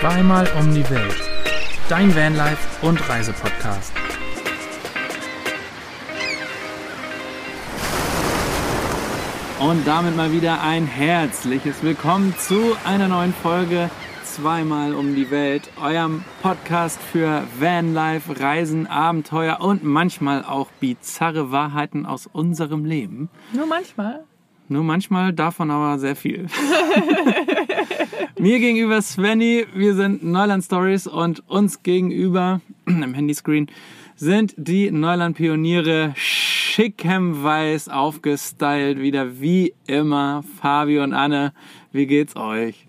Zweimal um die Welt. Dein Vanlife und Reisepodcast. Und damit mal wieder ein herzliches Willkommen zu einer neuen Folge Zweimal um die Welt, eurem Podcast für Vanlife, Reisen, Abenteuer und manchmal auch bizarre Wahrheiten aus unserem Leben. Nur manchmal. Nur manchmal, davon aber sehr viel. Mir gegenüber Svenny, wir sind Neuland Stories und uns gegenüber im Handyscreen sind die Neuland Pioniere schickem weiß aufgestylt, wieder wie immer. Fabio und Anne, wie geht's euch?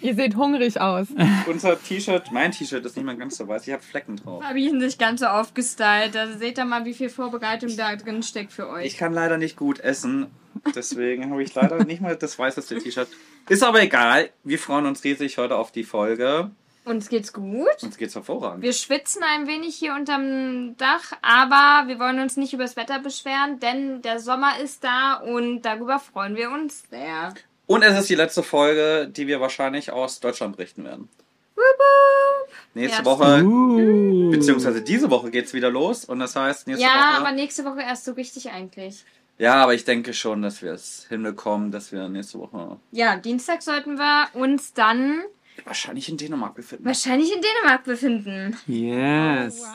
Ihr seht hungrig aus. Unser T-Shirt, mein T-Shirt ist nicht mehr ganz so weiß, ich habe Flecken drauf. Habe ich nicht ganz so aufgestylt. Also seht ihr mal, wie viel Vorbereitung da drin steckt für euch. Ich kann leider nicht gut essen, deswegen habe ich leider nicht mal das weißeste T-Shirt. Ist aber egal, wir freuen uns riesig heute auf die Folge. Uns geht's gut. Uns geht's hervorragend. Wir schwitzen ein wenig hier unterm Dach, aber wir wollen uns nicht über das Wetter beschweren, denn der Sommer ist da und darüber freuen wir uns sehr. Und es ist die letzte Folge, die wir wahrscheinlich aus Deutschland berichten werden. Wup, wup. Nächste Ja, Woche, Uh. beziehungsweise diese Woche geht's wieder los und das heißt nächste Ja, Woche. aber nächste Woche erst so richtig eigentlich. ja, aber ich denke schon, dass wir es hinbekommen, dass wir nächste Woche Ja, Dienstag sollten wir uns dann wahrscheinlich in Dänemark befinden. wahrscheinlich in Dänemark befinden. Yes. Wow.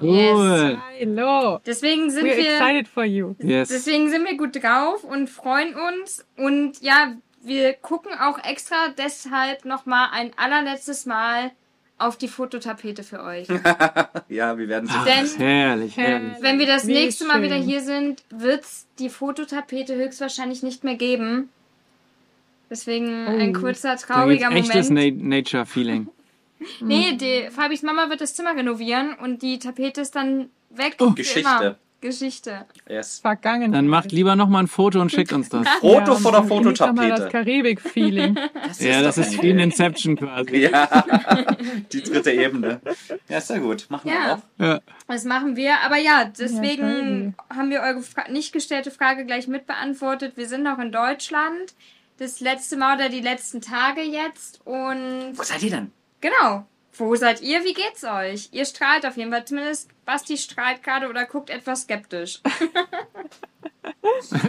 Cool. Hallo. Deswegen sind We're wir excited for you. Yes. Deswegen sind wir gut drauf und freuen uns. Und ja, wir gucken auch extra deshalb nochmal ein allerletztes Mal auf die Fototapete für euch. Ja, wir werden sie. Ach, Denn- herrlich, herrlich. Wenn wir das Wie nächste Mal schön. wieder hier sind, wird's die Fototapete höchstwahrscheinlich nicht mehr geben. Deswegen ein Oh. kurzer, Da gibt's trauriger echtes Moment. Na Nature-Feeling. Nee, die, Fabis Mama wird das Zimmer renovieren und die Tapete ist dann weg. Oh. Geschichte. Immer. Geschichte. Yes. Vergangen. Dann macht lieber noch mal ein Foto und schickt uns das. Foto vor der Doch mal das Fototapete. Karibik-Feeling. Ja, das ist wie ein Inception quasi. Ja, die dritte Ebene. Ja, sehr gut. Machen wir Ja. auch. Ja. Das machen wir. Aber ja, deswegen crazy. haben wir eure Fra nicht gestellte Frage gleich mitbeantwortet. Wir sind noch in Deutschland. Das letzte Mal oder die letzten Tage jetzt. Und Wo seid ihr denn? Genau. Wo seid ihr? Wie geht's euch? Ihr strahlt auf jeden Fall. Zumindest Basti strahlt gerade oder guckt etwas skeptisch.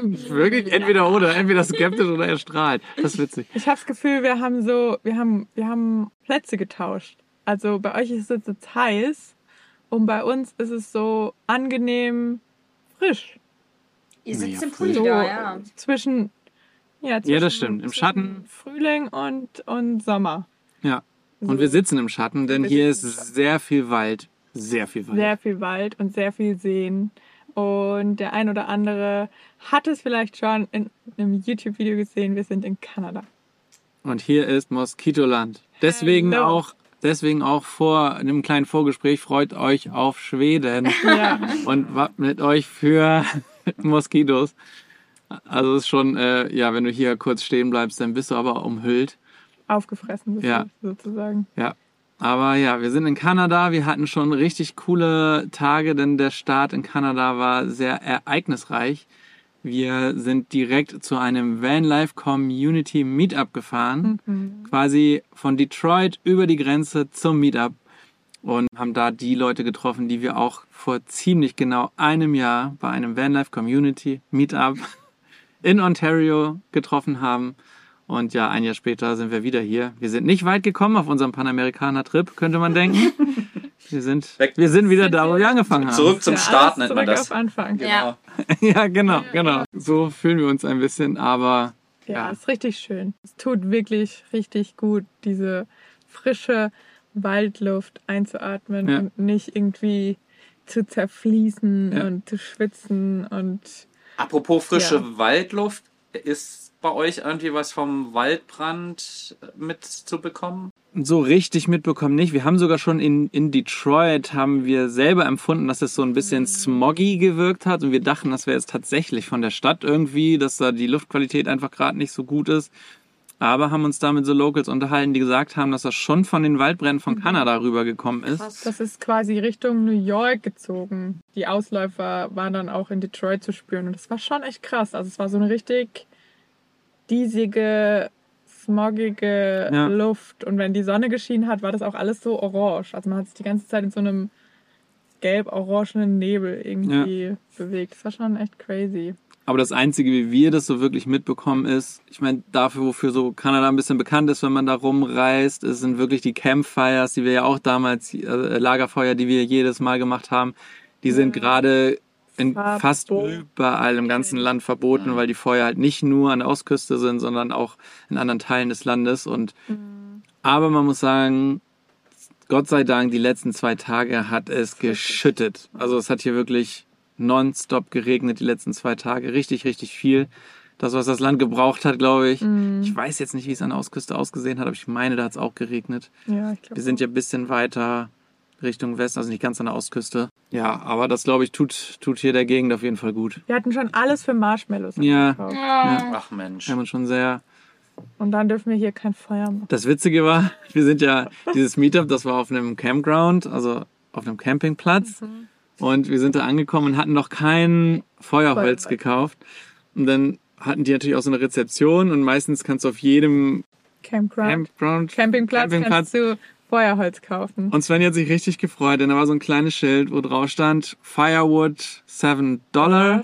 Wirklich entweder oder, entweder skeptisch oder er strahlt. Das ist witzig. Ich habe das Gefühl, wir haben so, wir haben, wir haben Plätze getauscht. Also bei euch ist es jetzt heiß und bei uns ist es so angenehm frisch. Ihr sitzt Naja, im Pulli So da, ja. zwischen, ja, zwischen, Ja, das stimmt. Im Schatten. Frühling und, und Sommer. Ja. Und So. wir sitzen im Schatten, denn hier ist sehr viel Wald. Sehr viel Wald. sehr viel Wald und sehr viel Seen. Und der ein oder andere hat es vielleicht schon in einem YouTube-Video gesehen. Wir sind in Kanada. Und hier ist Moskitoland. Deswegen Hallo. auch, deswegen auch vor einem kleinen Vorgespräch freut euch auf Schweden Ja, und wappnet euch für Moskitos. Also es ist schon, äh, ja, wenn du hier kurz stehen bleibst, dann bist du aber umhüllt. Aufgefressen Ja. sozusagen. Ja. Aber ja, wir sind in Kanada. Wir hatten schon richtig coole Tage, denn der Start in Kanada war sehr ereignisreich. Wir sind direkt zu einem Vanlife Community Meetup gefahren. Quasi von Detroit über die Grenze zum Meetup. Und haben da die Leute getroffen, die wir auch vor ziemlich genau einem Jahr bei einem Vanlife Community Meetup in Ontario getroffen haben. Und ja, ein Jahr später sind wir wieder hier. Wir sind nicht weit gekommen auf unserem Panamerikaner-Trip, könnte man denken. Wir sind, Weg. wir sind wieder da, wo wir angefangen haben. Zurück zum Ja, Start nennt zurück man das. auf Anfang. Ja, Ja. Ja, genau, genau. So fühlen wir uns ein bisschen, aber Ja. ist richtig schön. Es tut wirklich richtig gut, diese frische Waldluft einzuatmen Ja. und nicht irgendwie zu zerfließen Ja. und zu schwitzen und Apropos frische Ja. Waldluft, ist bei euch irgendwie was vom Waldbrand mitzubekommen? so richtig mitbekommen nicht. Wir haben sogar schon in, in Detroit haben wir selber empfunden, dass es so ein bisschen smoggy gewirkt hat und wir dachten, das wäre jetzt tatsächlich von der Stadt irgendwie, dass da die Luftqualität einfach gerade nicht so gut ist. Aber haben uns da mit so Locals unterhalten, die gesagt haben, dass das schon von den Waldbränden von Kanada rübergekommen ist. das ist quasi Richtung New York gezogen. Die Ausläufer waren dann auch in Detroit zu spüren und das war schon echt krass. Also es war so eine richtig diesige smogige Ja. Luft. Und wenn die Sonne geschienen hat, war das auch alles so orange. Also man hat sich die ganze Zeit in so einem gelb-orangenen Nebel irgendwie bewegt. Das war schon echt crazy. Aber das Einzige, wie wir das so wirklich mitbekommen, ist, ich meine, dafür, wofür so Kanada ein bisschen bekannt ist, wenn man da rumreist, es sind wirklich die Campfires, die wir ja auch damals, äh, Lagerfeuer, die wir jedes Mal gemacht haben, die sind gerade in Verboten. fast überall im ganzen Land verboten, weil die Feuer halt nicht nur an der Ostküste sind, sondern auch in anderen Teilen des Landes. Und aber man muss sagen, Gott sei Dank, die letzten zwei Tage hat es geschüttet. Also es hat hier wirklich nonstop geregnet die letzten zwei Tage. Richtig, richtig viel. Das, was das Land gebraucht hat, glaube ich. Ich weiß jetzt nicht, wie es an der Ostküste ausgesehen hat, aber ich meine, da hat es auch geregnet. Ja, ich glaube. Wir sind ja ein bisschen weiter Richtung Westen, also nicht ganz an der Ostküste. Ja, aber das, glaube ich, tut, tut hier der Gegend auf jeden Fall gut. Wir hatten schon alles für Marshmallows Ja. gekauft. Ach Mensch. Wir haben uns schon sehr Und dann dürfen wir hier kein Feuer machen. Das Witzige war, wir sind ja, dieses Meetup, das war auf einem Campground, also auf einem Campingplatz. Und wir sind da angekommen und hatten noch kein Feuerholz Feuerholz. gekauft. Und dann hatten die natürlich auch so eine Rezeption und meistens kannst du auf jedem Campground. Campground, Campingplatz, Campingplatz kannst du Feuerholz kaufen. und Sven hat sich richtig gefreut, denn da war so ein kleines Schild, wo drauf stand Firewood 7 Dollar.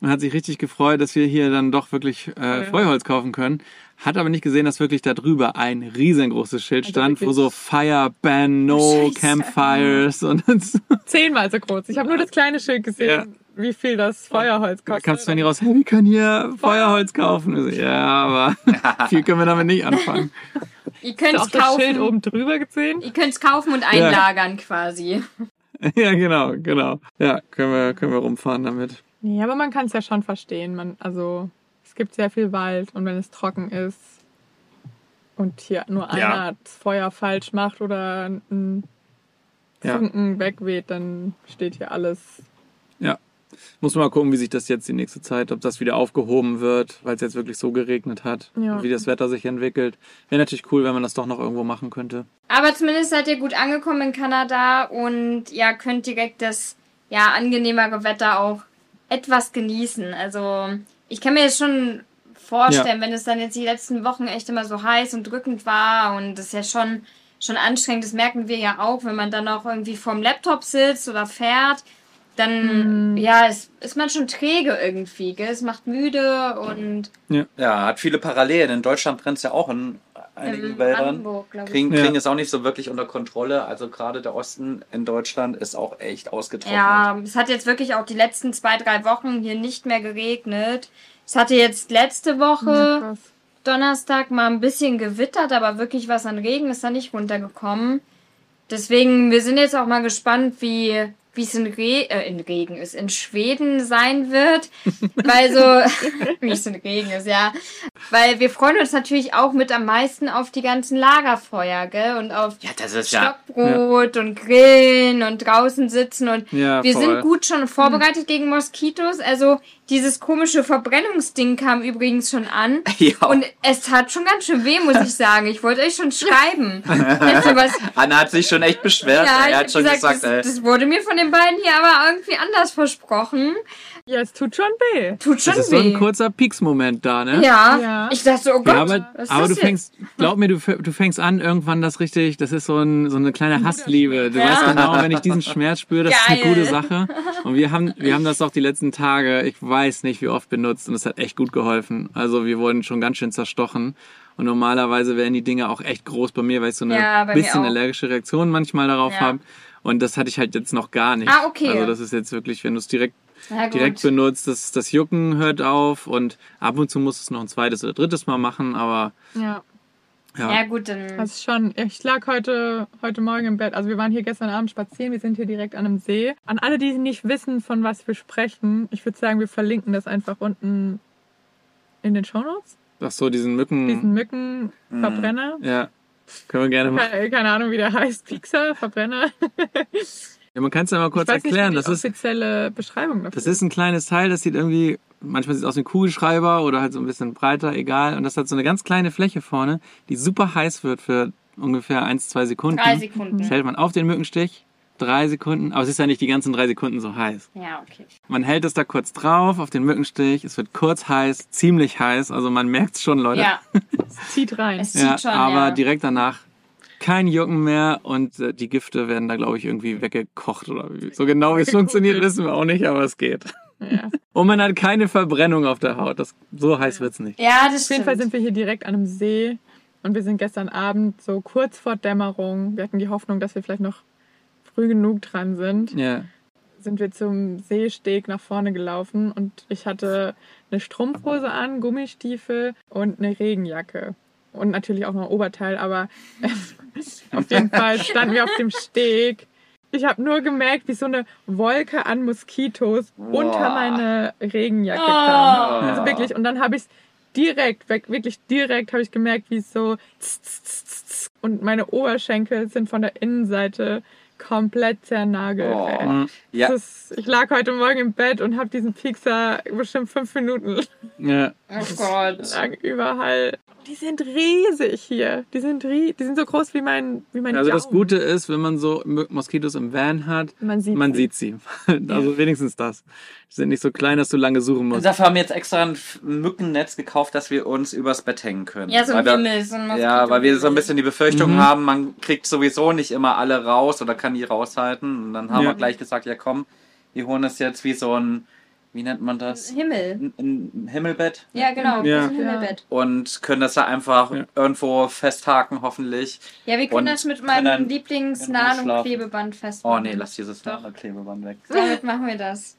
Und hat sich richtig gefreut, dass wir hier dann doch wirklich äh, Feuerholz kaufen können. Hat aber nicht gesehen, dass wirklich da drüber ein riesengroßes Schild Also stand, wo wirklich- so Fire Ban, No Scheiße. Campfires und so. Zehnmal so groß. Ich habe nur das kleine Schild gesehen, wie viel das Feuerholz Da kostet. kam Sven hier raus, hey, wir können hier Feuerholz kaufen. Ja, aber viel können wir damit nicht anfangen. Ihr könnt es das Schild kaufen. oben drüber gesehen? Ihr könnt es kaufen und einlagern quasi. ja, genau, genau. Ja, können wir, können wir rumfahren damit. Nee, aber man kann es ja schon verstehen. Man, also, es gibt sehr viel Wald und wenn es trocken ist und hier nur einer Ja. das Feuer falsch macht oder ein Ja. Funken wegweht, dann steht hier alles. Ja. Muss mal gucken, wie sich das jetzt die nächste Zeit, ob das wieder aufgehoben wird, weil es jetzt wirklich so geregnet hat, Ja. wie das Wetter sich entwickelt. Wäre natürlich cool, wenn man das doch noch irgendwo machen könnte. Aber zumindest seid ihr gut angekommen in Kanada und ja, könnt direkt das ja angenehmere Wetter auch etwas genießen. Also ich kann mir jetzt schon vorstellen, wenn es dann jetzt die letzten Wochen echt immer so heiß und drückend war und das ist ja schon schon anstrengend. Das merken wir ja auch, wenn man dann auch irgendwie vorm Laptop sitzt oder fährt. Dann ja, ist, ist man schon träge irgendwie, gell? Es macht müde und Ja, hat viele Parallelen. In Deutschland brennt es ja auch in einigen in Wäldern. Ich. Kriegen, Ja. kriegen es auch nicht so wirklich unter Kontrolle. Also gerade der Osten in Deutschland ist auch echt ausgetrocknet. Ja, es hat jetzt wirklich auch die letzten zwei, drei Wochen hier nicht mehr geregnet. Es hatte jetzt letzte Woche, Krass. Donnerstag, mal ein bisschen gewittert, aber wirklich was an Regen ist da nicht runtergekommen. Deswegen, wir sind jetzt auch mal gespannt, wie wie es in, Re äh, in Regen ist, in Schweden sein wird. Weil so, wie es in Regen ist, ja. Weil wir freuen uns natürlich auch mit am meisten auf die ganzen Lagerfeuer, gell? Und auf Ja, ist ja. Stockbrot und Grillen und draußen sitzen und Ja, wir voll. sind gut schon vorbereitet gegen Moskitos. Also dieses komische Verbrennungsding kam übrigens schon an. Ja. Und es tat schon ganz schön weh, muss ich sagen. Ich wollte euch schon schreiben. Anna hat sich schon echt beschwert. ja, er hat schon gesagt, gesagt, das, das wurde mir von den beiden hier aber irgendwie anders versprochen. Ja, es tut schon weh. Tut schon Das ist so weh. ein kurzer Peaks-Moment da, ne? ja. Ja. ich dachte, oh Gott, Ja, aber, was aber du jetzt? fängst, glaub mir, du, du fängst an, irgendwann das richtig, das ist so, ein, so eine kleine Hassliebe. Du Ja. weißt genau, wenn ich diesen Schmerz spüre, das ist eine Geil. gute Sache. Und wir haben, wir haben das auch die letzten Tage, ich weiß nicht, wie oft benutzt und es hat echt gut geholfen. Also wir wurden schon ganz schön zerstochen. Und normalerweise werden die Dinge auch echt groß bei mir, weil ich so eine Ja, bisschen allergische Reaktion manchmal darauf Ja. habe. Und das hatte ich halt jetzt noch gar nicht. Ah, okay. Also das ist jetzt wirklich, wenn du es direkt Direkt benutzt, das, das Jucken hört auf und ab und zu musst du es noch ein zweites oder drittes Mal machen, aber Ja. ja. Ja gut, dann... Das ist schon, ich lag heute, heute Morgen im Bett. Also wir waren hier gestern Abend spazieren, wir sind hier direkt an einem See. An alle, die nicht wissen, von was wir sprechen, ich würde sagen, wir verlinken das einfach unten in den Shownotes. Ach so, diesen Mücken. Diesen Mückenverbrenner. ja, können wir gerne machen. Keine, keine Ahnung, wie der heißt. Pixar, Verbrenner. Ja, man kann es ja mal kurz ich weiß erklären. nicht, wie Das ist, offizielle Beschreibung dafür. das ist ein kleines Teil, das sieht irgendwie, manchmal sieht es aus wie ein Kugelschreiber oder halt so ein bisschen breiter, egal. Und das hat so eine ganz kleine Fläche vorne, die super heiß wird für ungefähr 1, 2 Sekunden. Drei Sekunden. Stellt man auf den Mückenstich drei Sekunden, aber es ist ja nicht die ganzen drei Sekunden so heiß. Ja, okay. Man hält es da kurz drauf auf den Mückenstich, es wird kurz heiß, ziemlich heiß, also man merkt es schon, Leute. Ja, Es zieht rein. es zieht Ja, schon. aber ja. direkt danach kein Jucken mehr und äh, die Gifte werden da, glaube ich, irgendwie weggekocht oder wie. So genau wie es funktioniert, wissen wir auch nicht, aber es geht. Ja. Und man hat keine Verbrennung auf der Haut. Das, so heiß wird's nicht. ja, das Auf jeden Fall sind wir hier direkt an einem See und wir sind gestern Abend so kurz vor Dämmerung. Wir hatten die Hoffnung, dass wir vielleicht noch früh genug dran sind. Ja. Sind wir zum Seesteg nach vorne gelaufen und ich hatte eine Strumpfhose an, Gummistiefel und eine Regenjacke. Und natürlich auch noch ein Oberteil, aber auf jeden Fall standen wir auf dem Steg. Ich habe nur gemerkt, wie so eine Wolke an Moskitos unter meine Regenjacke Oh. kam. Also wirklich. Und dann habe ich es direkt, weg- wirklich direkt habe ich gemerkt, wie es so tss, tss, tss. und meine Oberschenkel sind von der Innenseite komplett zernagelt. Oh. Mhm. Ja, Das ist, ich lag heute Morgen im Bett und habe diesen Piekser bestimmt fünf Minuten ja. Oh Gott. lang überall. Die sind riesig hier. Die sind, rie die sind so groß wie mein, wie mein Also das Daumen. Gute ist, wenn man so Moskitos im Van hat, Man sieht man sie. sieht sie. Also wenigstens das. Sind nicht so klein, dass du lange suchen musst. dafür haben wir jetzt extra ein Mückennetz gekauft, dass wir uns übers Bett hängen können. Ja, so ein Weil wir- Himmel, so ein Ja, weil wir so ein bisschen die Befürchtung Mhm. haben, man kriegt sowieso nicht immer alle raus oder kann die raushalten. Und dann haben Ja. wir gleich gesagt, ja komm, wir holen es jetzt wie so ein, wie nennt man das? Himmel. Ein, Himmelbett. Ja, genau. Ja. Himmelbett. Und können das da einfach Ja. irgendwo festhaken, hoffentlich. Ja, wir können Und das mit meinem Lieblings-Nano-Klebeband festmachen. Oh nee, lass dieses Klebeband weg. Damit machen wir das.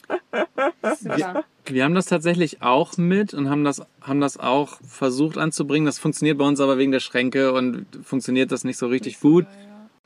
Super. Wir haben das tatsächlich auch mit und haben das, haben das auch versucht anzubringen. Das funktioniert bei uns aber wegen der Schränke und funktioniert das nicht so richtig gut.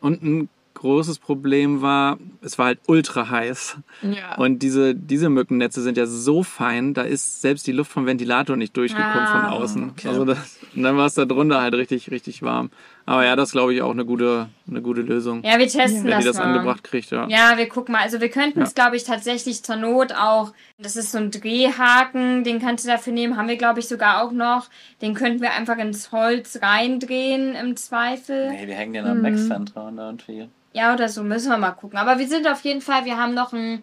Und ein großes Problem war, es war halt ultra heiß. Ja. Und diese, diese Mückennetze sind ja so fein, da ist selbst die Luft vom Ventilator nicht durchgekommen Ah. von außen. Okay. Also das, und dann war es da drunter halt richtig, richtig warm. Aber ja, das glaube ich auch eine gute, eine gute Lösung. Ja, wir testen wenn das die das mal. angebracht kriegt, ja. Ja, wir gucken mal. Also wir könnten es, glaube ich, tatsächlich zur Not auch, das ist so ein Drehhaken, den kannst du dafür nehmen, haben wir, glaube ich, sogar auch noch. Den könnten wir einfach ins Holz reindrehen im Zweifel. Nee, wir hängen den am Max-Center und irgendwie. Ja, oder so, müssen wir mal gucken. Aber wir sind auf jeden Fall, wir haben noch ein,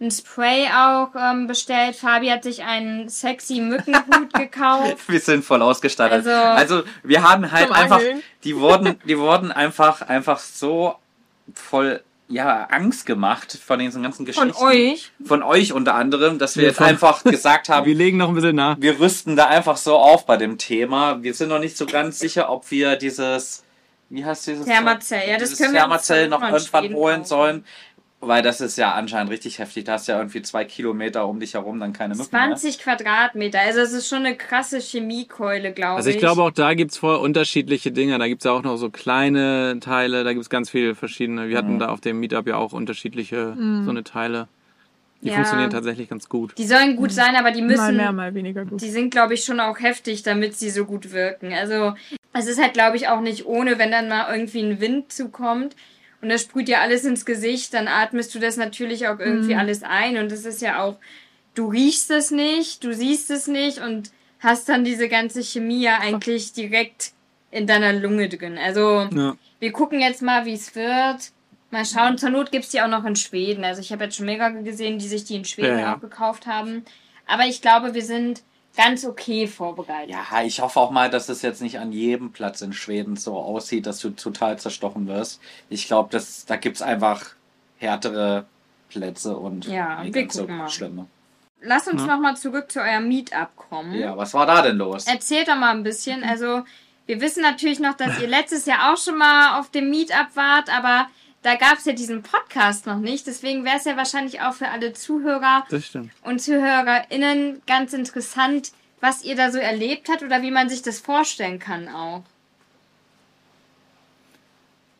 ein Spray auch ähm, bestellt. Fabi hat sich einen sexy Mückenhut gekauft. Wir sind voll ausgestattet. Also- Also, wir haben halt einfach, Angeln. die wurden, die wurden einfach, einfach so voll, ja, Angst gemacht von diesen ganzen Von Geschichten. euch. Von euch unter anderem, dass wir Ja, jetzt von- einfach gesagt haben, Wir legen noch ein bisschen nach. wir rüsten da einfach so auf bei dem Thema. Wir sind noch nicht so ganz sicher, ob wir dieses, wie heißt dieses? Thermazell, ja, das dieses können wir Thermazell noch irgendwann holen sollen. Weil das ist ja anscheinend richtig heftig. Da hast du ja irgendwie zwei Kilometer um dich herum dann keine Mücken mehr. 20 Quadratmeter. Also es ist schon eine krasse Chemiekeule, glaube Also ich glaube auch da gibt's voll unterschiedliche Dinge. Da gibt's ja auch noch so kleine Teile, da gibt's ganz viele verschiedene. Wir hatten da auf dem Meetup ja auch unterschiedliche so eine Teile. Die Ja. funktionieren tatsächlich ganz gut. Die sollen gut sein, aber die mal müssen, mehr, mal weniger gut. die sind, glaube ich, schon auch heftig, damit sie so gut wirken. Also es ist halt, glaube ich, auch nicht ohne, wenn dann mal irgendwie ein Wind zukommt und das sprüht dir alles ins Gesicht, dann atmest du das natürlich auch irgendwie alles ein und das ist ja auch, du riechst es nicht, du siehst es nicht und hast dann diese ganze Chemie ja eigentlich direkt in deiner Lunge drin. Also Ja. wir gucken jetzt mal, wie es wird. Mal schauen, zur Not gibt's die auch noch in Schweden. Also ich habe jetzt schon mehrere gesehen, die sich die in Schweden Ja, ja. auch gekauft haben. Aber ich glaube, wir sind ganz okay vorbereitet. Ja, ich hoffe auch mal, dass es jetzt nicht an jedem Platz in Schweden so aussieht, dass du total zerstochen wirst. Ich glaube, dass da gibt's einfach härtere Plätze und Ja, wir ganz so mal. schlimme. Lass uns Ja. noch mal zurück zu eurem Meetup kommen. Ja, was war da denn los? Erzählt doch mal ein bisschen. Also, wir wissen natürlich noch, dass ihr letztes Jahr auch schon mal auf dem Meetup wart, aber da gab's ja diesen Podcast noch nicht. Deswegen wäre es ja wahrscheinlich auch für alle Zuhörer und ZuhörerInnen ganz interessant, was ihr da so erlebt habt oder wie man sich das vorstellen kann auch.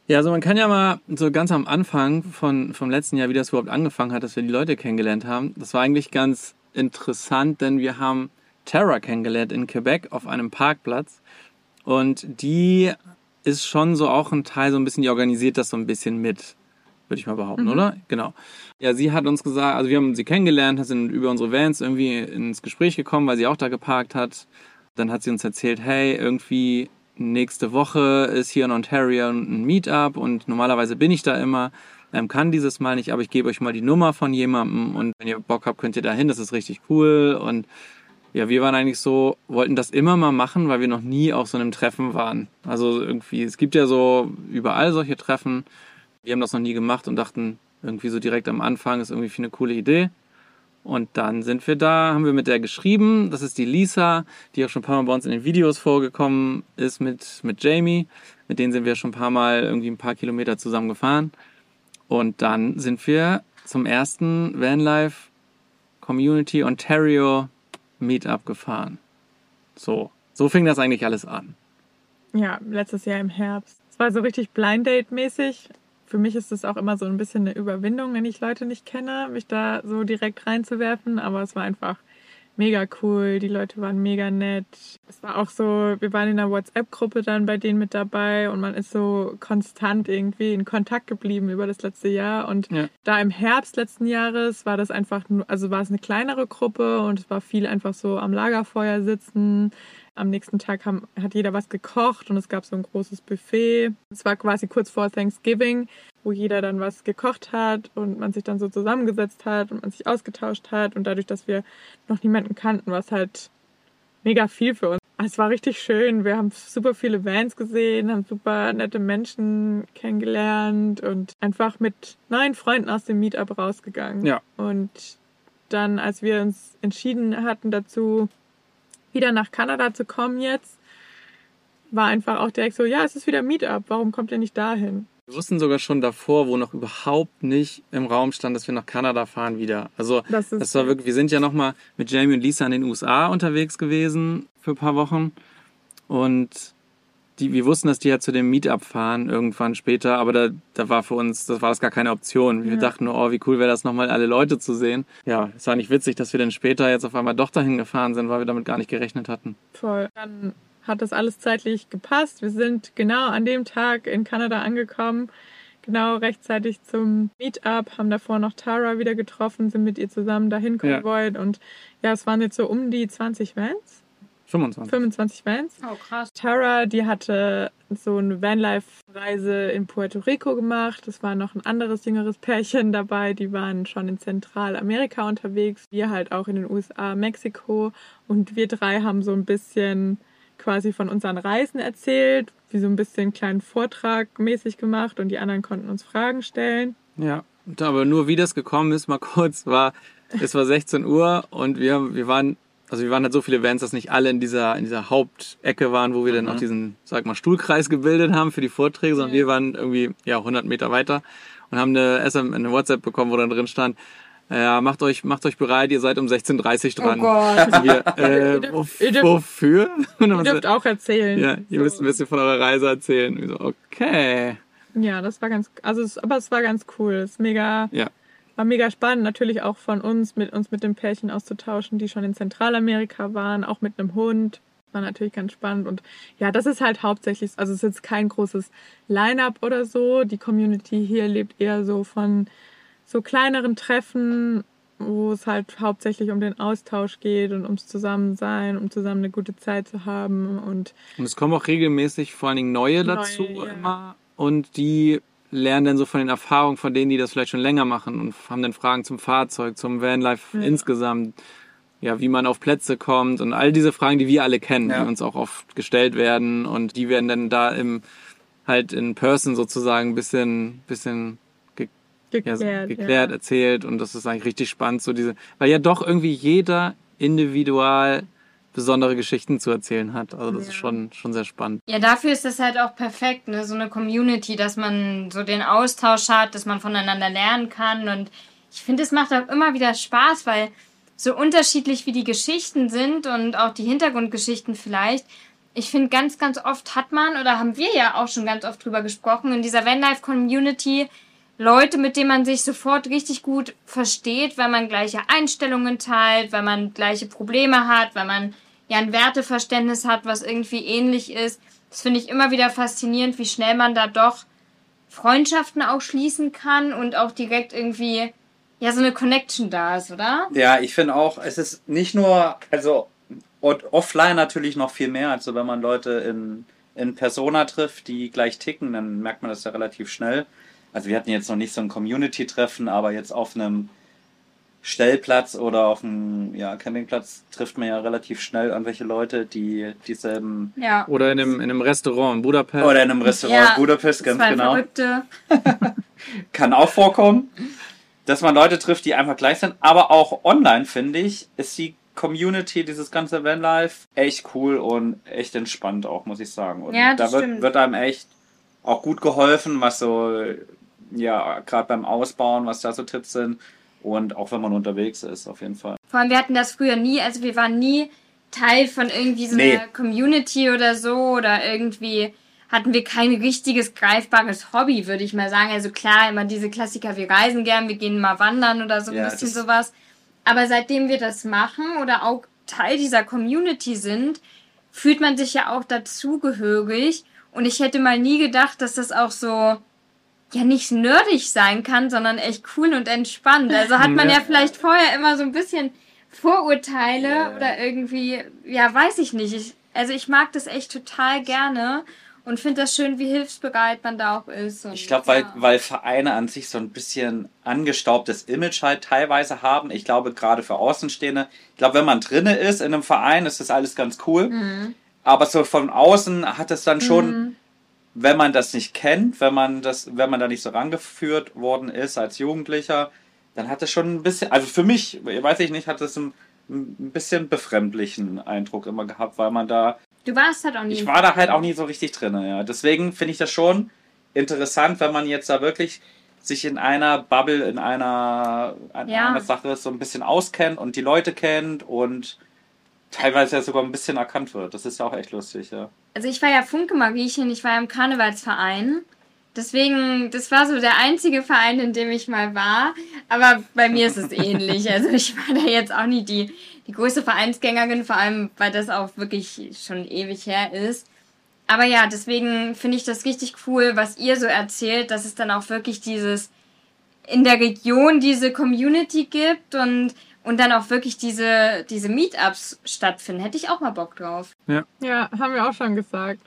Ja, also man kann ja mal so ganz am Anfang von, vom letzten Jahr, wie das überhaupt angefangen hat, dass wir die Leute kennengelernt haben. Das war eigentlich ganz interessant, denn wir haben Tara kennengelernt in Quebec auf einem Parkplatz. Und die ist schon so auch ein Teil, so ein bisschen, die organisiert das so ein bisschen mit, würde ich mal behaupten, oder? Genau. Ja, sie hat uns gesagt, also wir haben sie kennengelernt, sind über unsere Vans irgendwie ins Gespräch gekommen, weil sie auch da geparkt hat. Dann hat sie uns erzählt, hey, irgendwie nächste Woche ist hier in Ontario ein Meetup und normalerweise bin ich da immer. ähm, kann dieses Mal nicht, aber ich gebe euch mal die Nummer von jemandem und wenn ihr Bock habt, könnt ihr da hin, das ist richtig cool und ja, wir waren eigentlich so, wollten das immer mal machen, weil wir noch nie auf so einem Treffen waren. Also irgendwie, es gibt ja so überall solche Treffen. Wir haben das noch nie gemacht und dachten, irgendwie so direkt am Anfang ist irgendwie eine coole Idee. Und dann sind wir da, haben wir mit der geschrieben. Das ist die Lisa, die auch schon ein paar Mal bei uns in den Videos vorgekommen ist mit, mit Jamie. Mit denen sind wir schon ein paar Mal irgendwie ein paar Kilometer zusammen gefahren. Und dann sind wir zum ersten Vanlife Community Ontario Meetup gefahren. So, so fing das eigentlich alles an. Ja, letztes Jahr im Herbst. Es war so richtig Blind Date mäßig. Für mich ist es auch immer so ein bisschen eine Überwindung, wenn ich Leute nicht kenne, mich da so direkt reinzuwerfen. Aber es war einfach mega cool. Die Leute waren mega nett. Es war auch so, wir waren in einer WhatsApp-Gruppe dann bei denen mit dabei und man ist so konstant irgendwie in Kontakt geblieben über das letzte Jahr. Und ja. da im Herbst letzten Jahres war das einfach, nur, also war es eine kleinere Gruppe und es war viel einfach so am Lagerfeuer sitzen, am nächsten Tag haben, hat jeder was gekocht und es gab so ein großes Buffet. Es war quasi kurz vor Thanksgiving, wo jeder dann was gekocht hat und man sich dann so zusammengesetzt hat und man sich ausgetauscht hat. Und dadurch, dass wir noch niemanden kannten, war es halt mega viel für uns. Es war richtig schön. Wir haben super viele Vans gesehen, haben super nette Menschen kennengelernt und einfach mit neuen Freunden aus dem Meetup rausgegangen. Ja. Und dann, als wir uns entschieden hatten dazu, wieder nach Kanada zu kommen jetzt, war einfach auch direkt so, ja, es ist wieder Meetup, warum kommt ihr nicht dahin? Wir wussten sogar schon davor, wo noch überhaupt nicht im Raum stand, dass wir nach Kanada fahren wieder. Also das, das war wirklich, wir sind ja nochmal mit Jamie und Lisa in den USA unterwegs gewesen für ein paar Wochen und die, wir wussten, dass die ja zu dem Meetup fahren irgendwann später, aber da, da war für uns, das war das gar keine Option. Wir ja. dachten nur, oh, wie cool wäre das nochmal alle Leute zu sehen. Ja, es war nicht witzig, dass wir dann später jetzt auf einmal doch dahin gefahren sind, weil wir damit gar nicht gerechnet hatten. Voll. Dann hat das alles zeitlich gepasst. Wir sind genau an dem Tag in Kanada angekommen, genau rechtzeitig zum Meetup, haben davor noch Tara wieder getroffen, sind mit ihr zusammen dahin konvoiert ja. und ja, es waren jetzt so um die 20 Vans. 25. 25 Vans. Oh, krass. Tara, die hatte so eine Vanlife-Reise in Puerto Rico gemacht. Es war noch ein anderes jüngeres Pärchen dabei. Die waren schon in Zentralamerika unterwegs. Wir halt auch in den USA, Mexiko. Und wir drei haben so ein bisschen quasi von unseren Reisen erzählt, wie so ein bisschen einen kleinen Vortrag mäßig gemacht und die anderen konnten uns Fragen stellen. Ja, aber nur wie das gekommen ist, mal kurz, war, es war 16 Uhr und wir, wir waren also wir waren halt so viele Vans, dass nicht alle in dieser, in dieser Hauptecke waren, wo wir mhm. dann auch diesen, sag mal, Stuhlkreis gebildet haben für die Vorträge, sondern ja. wir waren irgendwie, ja, 100 Meter weiter und haben eine SM, eine WhatsApp bekommen, wo dann drin stand, ja, macht euch, macht euch bereit, ihr seid um 16.30 Uhr dran. Oh Gott. Wir, äh, ihr dürft, wofür? ihr dürft auch erzählen. Ja, ihr so. müsst ein bisschen von eurer Reise erzählen. So, okay. Ja, das war ganz, also, es, aber es war ganz cool. Es ist mega, ja war mega spannend, natürlich auch von uns, mit uns mit dem Pärchen auszutauschen, die schon in Zentralamerika waren, auch mit einem Hund. War natürlich ganz spannend. Und ja, das ist halt hauptsächlich, also es ist jetzt kein großes Line-up oder so. Die Community hier lebt eher so von so kleineren Treffen, wo es halt hauptsächlich um den Austausch geht und ums Zusammensein, um zusammen eine gute Zeit zu haben. Und, und es kommen auch regelmäßig vor allen Dingen neue dazu neue, ja. immer. Und die lernen dann so von den Erfahrungen von denen, die das vielleicht schon länger machen und haben dann Fragen zum Fahrzeug, zum Vanlife ja. insgesamt, ja, wie man auf Plätze kommt und all diese Fragen, die wir alle kennen, ja. die uns auch oft gestellt werden und die werden dann da im halt in Person sozusagen ein bisschen, bisschen ge geklärt, ja, geklärt erzählt und das ist eigentlich richtig spannend, so diese, weil ja doch irgendwie jeder individual besondere Geschichten zu erzählen hat. Also das ja. ist schon, schon sehr spannend. Ja, dafür ist das halt auch perfekt, ne? so eine Community, dass man so den Austausch hat, dass man voneinander lernen kann. Und ich finde, es macht auch immer wieder Spaß, weil so unterschiedlich wie die Geschichten sind und auch die Hintergrundgeschichten vielleicht, ich finde, ganz, ganz oft hat man, oder haben wir ja auch schon ganz oft drüber gesprochen, in dieser Vanlife-Community Leute, mit denen man sich sofort richtig gut versteht, weil man gleiche Einstellungen teilt, weil man gleiche Probleme hat, weil man ja ein Werteverständnis hat, was irgendwie ähnlich ist. Das finde ich immer wieder faszinierend, wie schnell man da doch Freundschaften auch schließen kann und auch direkt irgendwie ja so eine Connection da ist, oder? Ja, ich finde auch, es ist nicht nur, also offline natürlich noch viel mehr, also wenn man Leute in, in Persona trifft, die gleich ticken, dann merkt man das ja relativ schnell. also wir hatten jetzt noch nicht so ein Community-Treffen, aber jetzt auf einem Stellplatz oder auf einem ja, Campingplatz trifft man ja relativ schnell irgendwelche Leute, die dieselben. Ja. Oder in einem, in einem Restaurant in Budapest. Oder in einem Restaurant Ja, in Budapest, ganz Zwei genau. Verrückte. Kann auch vorkommen, dass man Leute trifft, die einfach gleich sind. Aber auch online, finde ich, ist die Community, dieses ganze Vanlife, echt cool und echt entspannt auch, muss ich sagen. Und Ja, das da wird, stimmt. wird einem echt auch gut geholfen, was so, ja, gerade beim Ausbauen, was da so Tipps sind. Und auch wenn man unterwegs ist, auf jeden Fall. Vor allem, wir hatten das früher nie, also wir waren nie Teil von irgendwie so Nee. einer Community oder so oder irgendwie hatten wir kein richtiges greifbares Hobby, würde ich mal sagen. Also klar, immer diese Klassiker, wir reisen gern, wir gehen mal wandern oder so ein Ja, bisschen sowas. Aber seitdem wir das machen oder auch Teil dieser Community sind, fühlt man sich ja auch dazugehörig. Und ich hätte mal nie gedacht, dass das auch so, ja, nicht nerdig sein kann, sondern echt cool und entspannt. Also hat man ja, Ja. vielleicht vorher immer so ein bisschen Vorurteile Ja. oder irgendwie, ja, weiß ich nicht. Ich, also ich mag das echt total gerne und finde das schön, wie hilfsbereit man da auch ist. Und, Ich glaube, weil, ja. weil Vereine an sich so ein bisschen angestaubtes Image halt teilweise haben. Ich glaube, gerade für Außenstehende, ich glaube, wenn man drinne ist in einem Verein, ist das alles ganz cool. Mhm. Aber so von außen hat es dann schon, wenn man das nicht kennt, wenn man das, wenn man da nicht so rangeführt worden ist als Jugendlicher, dann hat es schon ein bisschen, also für mich, weiß ich nicht, hat es ein, ein bisschen befremdlichen Eindruck immer gehabt, weil man da Du warst halt auch nie. ich war da halt auch nie so richtig drin, ja. Deswegen finde ich das schon interessant, wenn man jetzt da wirklich sich in einer Bubble, in einer, in Ja. einer Sache so ein bisschen auskennt und die Leute kennt und teilweise ja sogar ein bisschen erkannt wird. Das ist ja auch echt lustig, ja. Also ich war ja Funke Mariechen, ich war ja im Karnevalsverein. Deswegen, das war so der einzige Verein, in dem ich mal war. Aber bei mir ist es ähnlich. Also ich war da jetzt auch nie die, die größte Vereinsgängerin, vor allem weil das auch wirklich schon ewig her ist. Aber ja, deswegen finde ich das richtig cool, was ihr so erzählt, dass es dann auch wirklich dieses in der Region diese Community gibt und, und dann auch wirklich diese, diese Meetups stattfinden. Hätte ich auch mal Bock drauf. Ja, haben wir auch schon gesagt.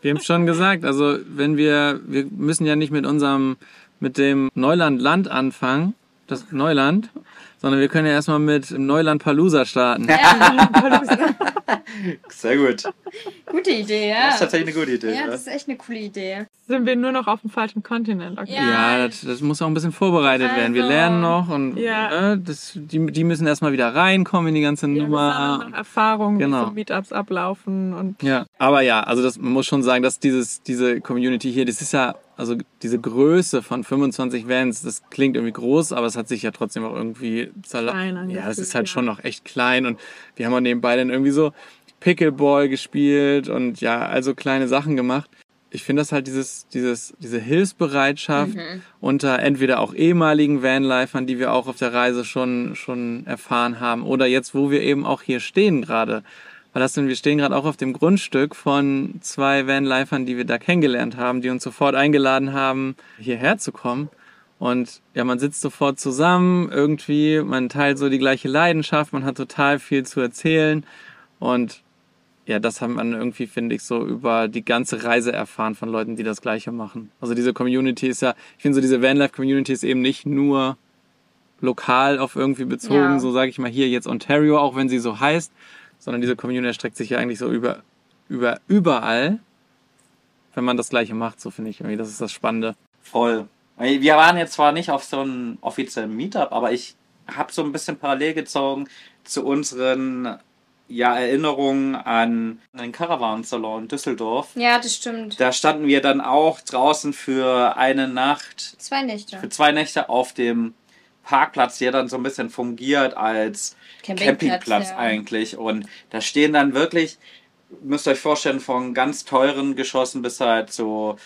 Wir haben schon gesagt, also wenn wir, wir müssen ja nicht mit unserem, mit dem Neuland-Land anfangen, das Neuland, sondern wir können ja erstmal mit Neuland Palusa starten. Sehr gut. Gute Idee, ja. Das ist tatsächlich eine gute Idee. Ja, Ja, das ist echt eine coole Idee. Sind wir nur noch auf dem falschen Kontinent. Okay. Ja. Ja, das, das muss auch ein bisschen vorbereitet werden. Wir Also, lernen noch und ja. äh, das, die, die müssen erstmal wieder reinkommen in die ganze Ja, Nummer. Erfahrungen, Genau. wie so Meetups ablaufen und Ja, aber ja, also das, man muss schon sagen, dass dieses, diese Community hier, das ist ja, also diese Größe von 25 Vans, das klingt irgendwie groß, aber es hat sich ja trotzdem auch irgendwie Klein Ja, es angefühlt, ist halt ja. schon noch echt klein und wir haben auch nebenbei dann irgendwie so Pickleball gespielt und ja, also kleine Sachen gemacht. Ich finde das halt dieses, dieses, diese Hilfsbereitschaft unter entweder auch ehemaligen Vanlifern, die wir auch auf der Reise schon, schon erfahren haben, oder jetzt, wo wir eben auch hier stehen gerade. Weil das sind, wir stehen gerade auch auf dem Grundstück von zwei Vanlifern, die wir da kennengelernt haben, die uns sofort eingeladen haben, hierher zu kommen. Und ja, man sitzt sofort zusammen, irgendwie, man teilt so die gleiche Leidenschaft, man hat total viel zu erzählen. Und ja, das haben man irgendwie, finde ich, so über die ganze Reise erfahren von Leuten, die das Gleiche machen. Also diese Community ist ja, ich finde so diese Vanlife-Community ist eben nicht nur lokal auf irgendwie bezogen, Ja. so sage ich mal hier jetzt Ontario, auch wenn sie so heißt, sondern diese Community erstreckt sich ja eigentlich so über, über überall, wenn man das Gleiche macht, so finde ich irgendwie, das ist das Spannende. Voll. Wir waren jetzt zwar nicht auf so einem offiziellen Meetup, aber ich habe so ein bisschen parallel gezogen zu unseren ja, Erinnerungen an den Caravan-Salon in Düsseldorf. Ja, das stimmt. Da standen wir dann auch draußen für eine Nacht, Zwei Nächte. für zwei Nächte auf dem Parkplatz, der dann so ein bisschen fungiert als Campingplatz ja. eigentlich. Und da stehen dann wirklich, müsst ihr euch vorstellen, von ganz teuren Geschossen bis halt so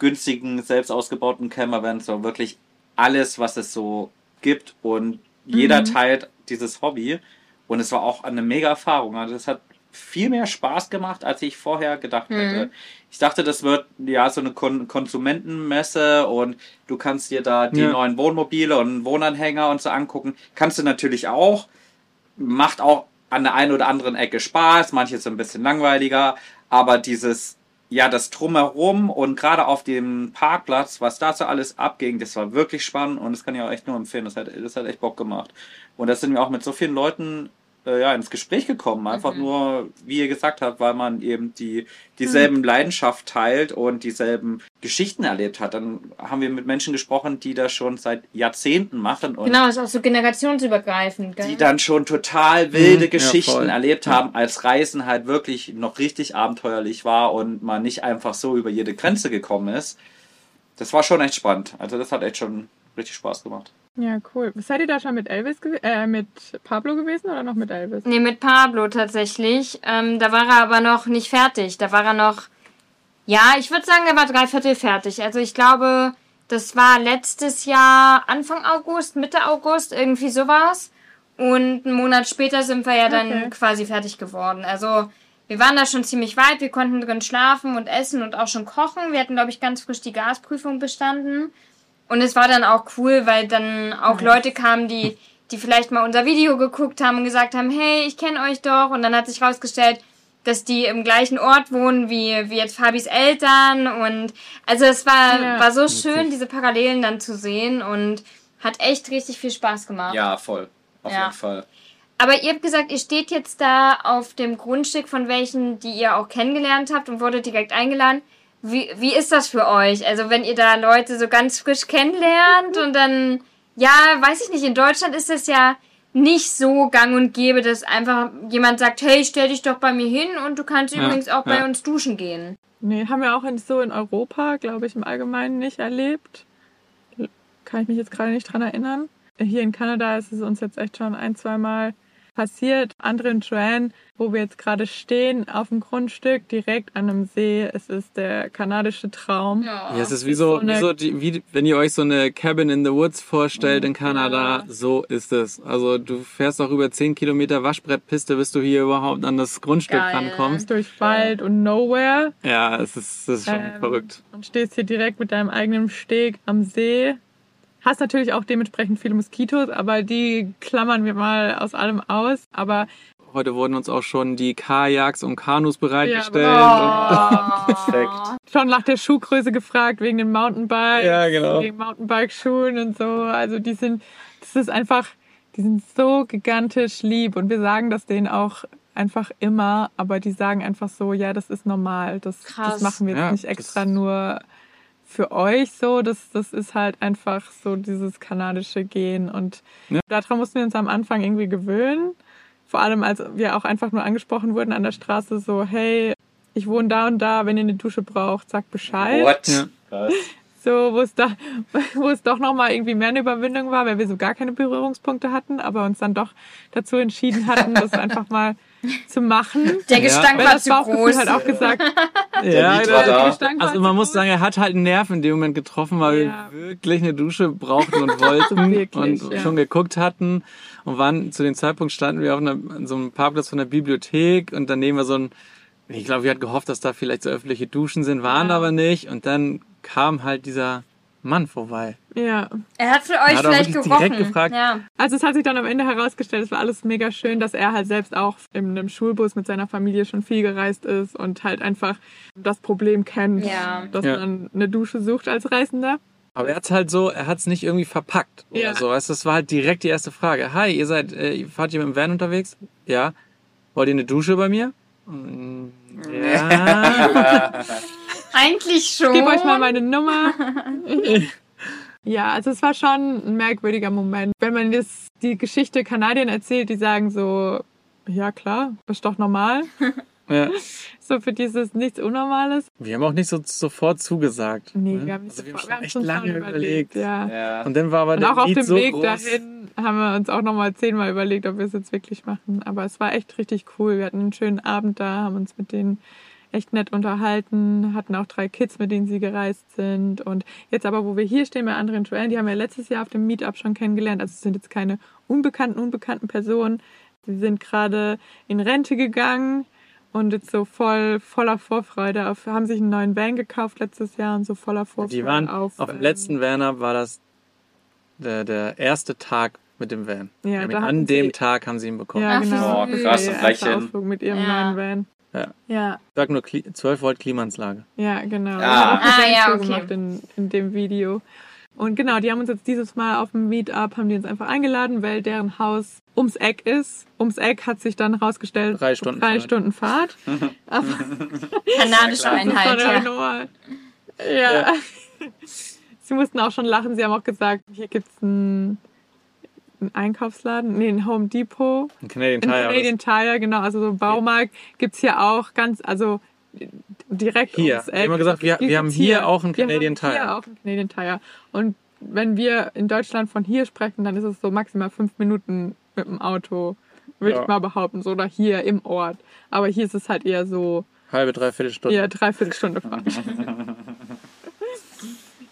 günstigen, selbst ausgebauten Campervans, so wirklich alles, was es so gibt. Und jeder teilt dieses Hobby. Und es war auch eine mega Erfahrung. Also es hat viel mehr Spaß gemacht, als ich vorher gedacht hätte. Ich dachte, das wird ja so eine Kon Konsumentenmesse und du kannst dir da die Ja. neuen Wohnmobile und Wohnanhänger und so angucken. Kannst du natürlich auch. Macht auch an der einen oder anderen Ecke Spaß. Manche ist ein bisschen langweiliger. Aber dieses ja, das Drumherum und gerade auf dem Parkplatz, was da so alles abging, das war wirklich spannend und das kann ich auch echt nur empfehlen. Das hat, das hat echt Bock gemacht. Und da sind wir auch mit so vielen Leuten äh, ja, ins Gespräch gekommen. Einfach Mhm. nur, wie ihr gesagt habt, weil man eben die dieselben Leidenschaft teilt und dieselben Geschichten erlebt hat. Dann haben wir mit Menschen gesprochen, die das schon seit Jahrzehnten machen und Genau, ist auch so generationsübergreifend. Gell? die dann schon total wilde Mhm, ja, Geschichten voll. erlebt haben, als Reisen halt wirklich noch richtig abenteuerlich war und man nicht einfach so über jede Grenze gekommen ist. Das war schon echt spannend. Also das hat echt schon richtig Spaß gemacht. Ja, cool. Seid ihr da schon mit Elvis, äh, mit Pablo gewesen oder noch mit Elvis? Nee, mit Pablo tatsächlich. Ähm, da war er aber noch nicht fertig. Da war er noch, ja, ich würde sagen, er war dreiviertel fertig. Also ich glaube, das war letztes Jahr Anfang August, Mitte August, irgendwie sowas. Und einen Monat später sind wir ja dann Okay. quasi fertig geworden. Also wir waren da schon ziemlich weit. Wir konnten drin schlafen und essen und auch schon kochen. Wir hatten, glaube ich, ganz frisch die Gasprüfung bestanden. Und es war dann auch cool, weil dann auch Leute kamen, die, die vielleicht mal unser Video geguckt haben und gesagt haben, hey, ich kenne euch doch. Und dann hat sich rausgestellt, dass die im gleichen Ort wohnen wie, wie jetzt Fabis Eltern. Und also es war, Ja. war so schön, diese Parallelen dann zu sehen und hat echt richtig viel Spaß gemacht. Ja, voll. Auf Ja. jeden Fall. Aber ihr habt gesagt, ihr steht jetzt da auf dem Grundstück von welchen, die ihr auch kennengelernt habt und wurdet direkt eingeladen. Wie, wie ist das für euch? Also wenn ihr da Leute so ganz frisch kennenlernt und dann, ja, weiß ich nicht, in Deutschland ist es ja nicht so gang und gäbe, dass einfach jemand sagt, hey, stell dich doch bei mir hin und du kannst Ja, übrigens auch bei ja. uns duschen gehen. Nee, haben wir auch in, so in Europa, glaube ich, im Allgemeinen nicht erlebt. Kann ich mich jetzt gerade nicht dran erinnern. Hier in Kanada ist es uns jetzt echt schon ein, zwei Mal passiert. Andere in Joanne, wo wir jetzt gerade stehen, auf dem Grundstück, direkt an einem See. Es ist der kanadische Traum. Ja, es ist wie so, wie so die, wie, wenn ihr euch so eine Cabin in the Woods vorstellt in Kanada, so ist es. Also du fährst auch über 10 Kilometer Waschbrettpiste, bis du hier überhaupt an das Grundstück Geil. rankommst. Durch Wald und Nowhere. Ja, es ist, das ist schon Ähm, verrückt. Und stehst hier direkt mit deinem eigenen Steg am See. Hast natürlich auch dementsprechend viele Moskitos, aber die klammern wir mal aus allem aus. Aber Heute wurden uns auch schon die Kajaks und Kanus bereitgestellt. Perfekt. schon nach der Schuhgröße gefragt wegen den Mountainbikes, Ja, genau. wegen Mountainbike-Schuhen und so. Also die sind, das ist einfach, die sind so gigantisch lieb und wir sagen das denen auch einfach immer, aber die sagen einfach so, ja, das ist normal, das, das machen wir jetzt Ja, nicht extra nur für euch so, das, das ist halt einfach so dieses kanadische Gen und Ja. daran mussten wir uns am Anfang irgendwie gewöhnen. Vor allem, als wir auch einfach nur angesprochen wurden an der Straße, so, hey, ich wohne da und da, wenn ihr eine Dusche braucht, sagt Bescheid. What? Ja. So, wo es da, wo es doch nochmal irgendwie mehr eine Überwindung war, weil wir so gar keine Berührungspunkte hatten, aber uns dann doch dazu entschieden hatten, das einfach mal zu machen. Der Ja. Gestank Weil war das zu groß. halt auch gesagt, Ja, war da. Gestank war Also man zu muss groß. sagen, er hat halt einen Nerv in dem Moment getroffen, weil Ja. wir wirklich eine Dusche brauchten und wollten Wirklich, und ja. schon geguckt hatten und waren zu dem Zeitpunkt standen wir auf einer, so einem Parkplatz von der Bibliothek und daneben war so ein, ich glaube, wir hatten gehofft, dass da vielleicht so öffentliche Duschen sind, waren Ja. aber nicht und dann kam halt dieser Mann vorbei. Ja. Er hat für euch hat vielleicht gerochen. direkt gefragt. Ja. Also es hat sich dann am Ende herausgestellt, es war alles mega schön, dass er halt selbst auch in einem Schulbus mit seiner Familie schon viel gereist ist und halt einfach das Problem kennt, Ja. dass Ja. man eine Dusche sucht als Reisender. Aber er hat's halt so, er hat's nicht irgendwie verpackt oder Ja. so. Weißt, du, das war halt direkt die erste Frage. Hi, ihr seid, äh, fahrt ihr mit dem Van unterwegs? Ja. Wollt ihr eine Dusche bei mir? Mm, Ja. Eigentlich schon. Ich gebe euch mal meine Nummer. ja, also es war schon ein merkwürdiger Moment. Wenn man das, die Geschichte Kanadiern erzählt, die sagen so, ja klar, das ist doch normal. ja. So für dieses nichts Unnormales. Wir haben auch nicht so sofort zugesagt. Nee, ne? wir haben, nicht also wir sofort- haben schon echt uns lange schon überlegt. Ja. Ja. Und dann war aber Und der auch auf Lied dem so Weg groß. dahin haben wir uns auch nochmal zehnmal überlegt, ob wir es jetzt wirklich machen. Aber es war echt richtig cool. Wir hatten einen schönen Abend da, haben uns mit denen echt nett unterhalten, hatten auch drei Kids, mit denen sie gereist sind. Und jetzt aber, wo wir hier stehen bei anderen Joellen, die haben wir letztes Jahr auf dem Meetup schon kennengelernt. Also es sind jetzt keine unbekannten, unbekannten Personen. Sie sind gerade in Rente gegangen und jetzt so voll voller Vorfreude auf, haben sich einen neuen Van gekauft letztes Jahr und so voller Vorfreude Die waren auf, auf, dem ähm, letzten Werner war das der, der erste Tag mit dem Van. Ja, an dem sie- Tag haben sie ihn bekommen. Ja, genau. Oh, krass, mit ihrem Ja. neuen Van. Ja, Ich sag nur Kli 12 Volt Klimaanlage. ja, genau. Ah. Ah, ja, okay. gemacht in, in dem Video. Und genau, die haben uns jetzt dieses Mal auf dem Meetup, haben die uns einfach eingeladen, weil deren Haus ums Eck ist. Ums Eck hat sich dann rausgestellt, Drei Stunden drei Fahrt. Stunden Fahrt. Kanadische Einheit, ja. normal. Ja. Sie mussten auch schon lachen. Sie haben auch gesagt, hier gibt's einen, einen Einkaufsladen, nee, ein Home Depot. Ein Canadian Tire. Canadian Tire, genau, also so ein Baumarkt gibt's hier auch ganz, also direkt Hier. ums Wir Eck. haben immer gesagt, wir- wir haben gibt's hier auch einen Wir Canadian haben Hier Tire. auch einen Canadian Tire. Und wenn wir in Deutschland von hier sprechen, dann ist es so maximal fünf Minuten mit dem Auto, würde Ja. ich mal behaupten, so oder hier im Ort. Aber hier ist es halt eher so, Halbe, dreiviertel Stunde. eher dreiviertel Stunde Fahrt.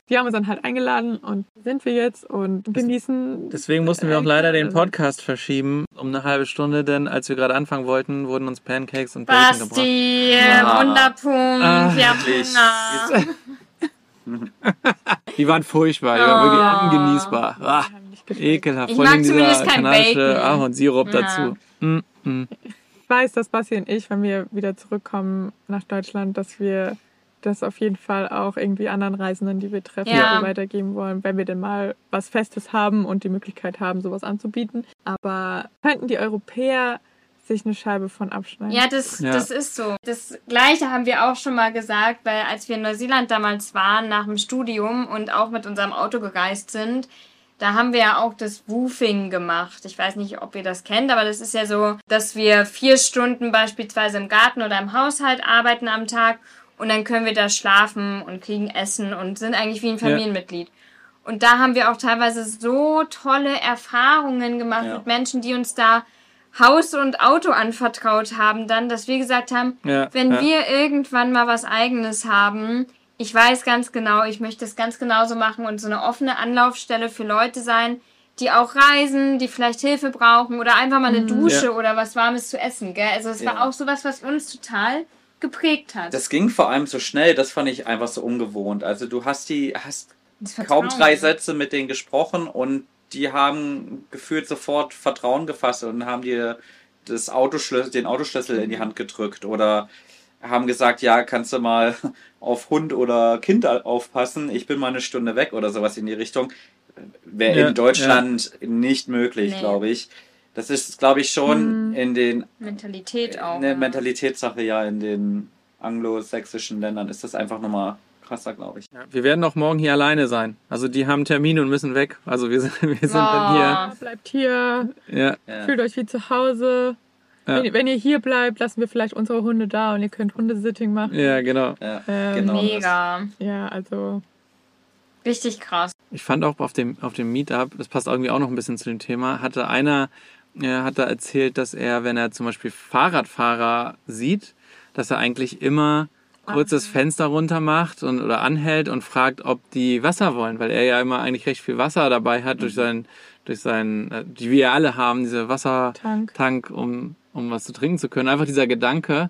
Die haben uns dann halt eingeladen und sind wir jetzt und genießen. Deswegen mussten wir auch leider den Podcast verschieben um eine halbe Stunde, denn als wir gerade anfangen wollten, wurden uns Pancakes und Bacon gebracht. Basti, Ah. Wunderpunkt, Ah, wir haben. Die waren furchtbar, die waren wirklich Oh. ungenießbar. Ah, ekelhaft. Ich Vor mag allem dieser zumindest kein kanadische. Ahornsirup Ja. dazu. Mm, mm. Ich weiß, dass Basti und ich, wenn wir wieder zurückkommen nach Deutschland, dass wir das auf jeden Fall auch irgendwie anderen Reisenden, die wir treffen, Ja. weitergeben wollen, wenn wir denn mal was Festes haben und die Möglichkeit haben, sowas anzubieten. Aber könnten die Europäer sich eine Scheibe von abschneiden? Ja, das, Ja. das ist so. Das Gleiche haben wir auch schon mal gesagt, weil als wir in Neuseeland damals waren, nach dem Studium und auch mit unserem Auto gereist sind, da haben wir ja auch das Woofing gemacht. Ich weiß nicht, ob ihr das kennt, aber das ist ja so, dass wir vier Stunden beispielsweise im Garten oder im Haushalt arbeiten am Tag und dann können wir da schlafen und kriegen Essen und sind eigentlich wie ein Familienmitglied. Und da haben wir auch teilweise so tolle Erfahrungen gemacht Ja. mit Menschen, die uns da Haus und Auto anvertraut haben, dann, dass wir gesagt haben, Ja, wenn ja. wir irgendwann mal was eigenes haben, ich weiß ganz genau, ich möchte es ganz genauso machen und so eine offene Anlaufstelle für Leute sein, die auch reisen, die vielleicht Hilfe brauchen oder einfach mal eine Dusche Ja. oder was Warmes zu essen, gell? Also es Ja. war auch sowas, was uns total geprägt hat. Das ging vor allem so schnell, das fand ich einfach so ungewohnt. Also du hast die, hast kaum drei Sätze mit denen gesprochen und die haben gefühlt sofort Vertrauen gefasst und haben dir das Autoschlüssel, den Autoschlüssel in die Hand gedrückt oder haben gesagt, ja, kannst du mal auf Hund oder Kind aufpassen, ich bin mal eine Stunde weg oder sowas in die Richtung. Wäre Ja, in Deutschland nicht möglich, Nee. glaube ich. Das ist, glaube ich, schon in den Mentalität auch. eine ja. Mentalitätssache, ja, in den anglosächsischen Ländern ist das einfach nochmal krasser, glaube ich. Ja, wir werden auch morgen hier alleine sein. Also die haben Termine und müssen weg. Also wir sind, wir sind dann Ja, bleibt hier, hier. Ja, fühlt euch wie zu Hause. Ja. Wenn, wenn ihr hier bleibt, lassen wir vielleicht unsere Hunde da und ihr könnt Hundesitting machen. ja, genau. Ja, Ähm, genau. das. Mega. Ja, also Richtig krass. Ich fand auch auf dem, auf dem Meetup, das passt irgendwie auch noch ein bisschen zu dem Thema, hatte einer, er hat da erzählt, dass er, wenn er zum Beispiel Fahrradfahrer sieht, dass er eigentlich immer kurz das Fenster runter macht und, oder anhält und fragt, ob die Wasser wollen, weil er ja immer eigentlich recht viel Wasser dabei hat durch seinen, durch seinen, äh, die wir alle haben, diese Wassertank, Tank. um, um was zu trinken zu können. Einfach dieser Gedanke,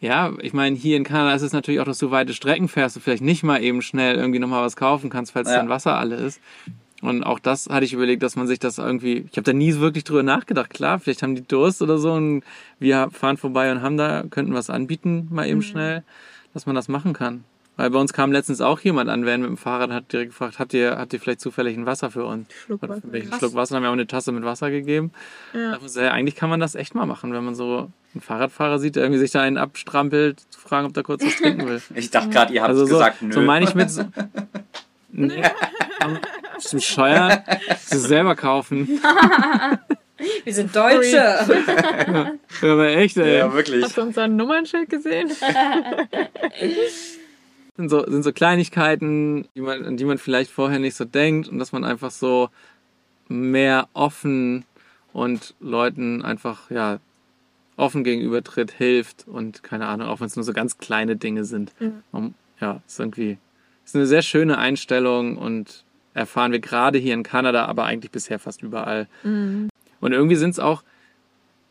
ja, ich meine, hier in Kanada ist es natürlich auch, dass du weite Strecken fährst und vielleicht nicht mal eben schnell irgendwie nochmal was kaufen kannst, falls Ja. dein Wasser alle ist. Und auch das hatte ich überlegt, dass man sich das irgendwie, ich habe da nie wirklich drüber nachgedacht. Klar, vielleicht haben die Durst oder so und wir fahren vorbei und haben da, könnten was anbieten, mal eben schnell, dass man das machen kann. Weil bei uns kam letztens auch jemand an, Van mit dem Fahrrad, und hat direkt gefragt, habt ihr, habt ihr vielleicht zufällig ein Wasser für uns? Schluck Wasser. für welchen Krass. Schluck Wasser haben wir auch eine Tasse mit Wasser gegeben. Ja. Da sagen, eigentlich kann man das echt mal machen, wenn man so einen Fahrradfahrer sieht, der irgendwie sich da einen abstrampelt, zu fragen, ob der kurz was trinken will. Ich dachte gerade, ihr habt Also so, gesagt, nö. so meine ich mit so, nee, bist du bescheuert? Du selber kaufen. Wir sind Deutsche. Ja, aber echt, ey. ja, wirklich. Hast du unser Nummernschild gesehen? sind so, sind so Kleinigkeiten, die man, an die man vielleicht vorher nicht so denkt und dass man einfach so mehr offen und Leuten einfach, ja, offen gegenübertritt, hilft und keine Ahnung, auch wenn es nur so ganz kleine Dinge sind. Ja. Um, ja, ist irgendwie, ist eine sehr schöne Einstellung und erfahren wir gerade hier in Kanada, aber eigentlich bisher fast überall. Und irgendwie sind es auch,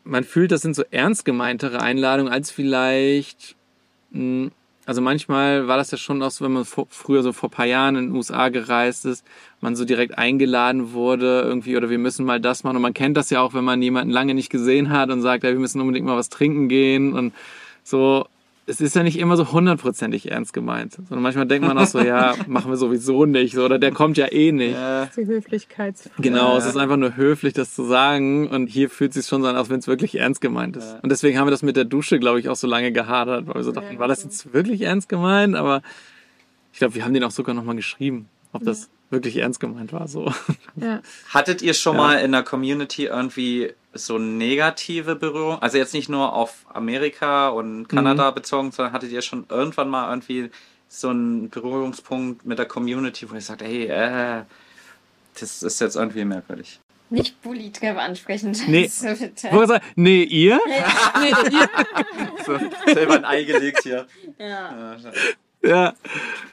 man fühlt, das sind so ernst gemeintere Einladungen als vielleicht, mh, also manchmal war das ja schon auch so, wenn man vor, früher so vor paar Jahren in den USA gereist ist, man so direkt eingeladen wurde irgendwie oder wir müssen mal das machen. Und man kennt das ja auch, wenn man jemanden lange nicht gesehen hat und sagt, ja, wir müssen unbedingt mal was trinken gehen und so, es ist ja nicht immer so hundertprozentig ernst gemeint. Sondern manchmal denkt man auch so, ja, machen wir sowieso nicht. So, oder der kommt ja eh nicht. Äh, Die Höflichkeitsfrage. Genau, Ja. es ist einfach nur höflich, das zu sagen. Und hier fühlt es sich schon so an, als wenn es wirklich ernst gemeint ist. Ja. Und deswegen haben wir das mit der Dusche, glaube ich, auch so lange gehadert, weil wir so dachten, Ja, war das genau. jetzt wirklich ernst gemeint? Aber ich glaube, wir haben den auch sogar nochmal geschrieben, ob das wirklich ernst gemeint war. So. Ja. Hattet ihr schon Ja. mal in der Community irgendwie so negative Berührung? Also jetzt nicht nur auf Amerika und Kanada bezogen, sondern hattet ihr schon irgendwann mal irgendwie so einen Berührungspunkt mit der Community, wo ihr sagt, hey, äh, das ist jetzt irgendwie merkwürdig. Nicht Bully-Treppe ansprechen. Nee. Sagen, nee, ihr? Nee, ihr, So, selber ein Ei gelegt hier. Ja. Ja.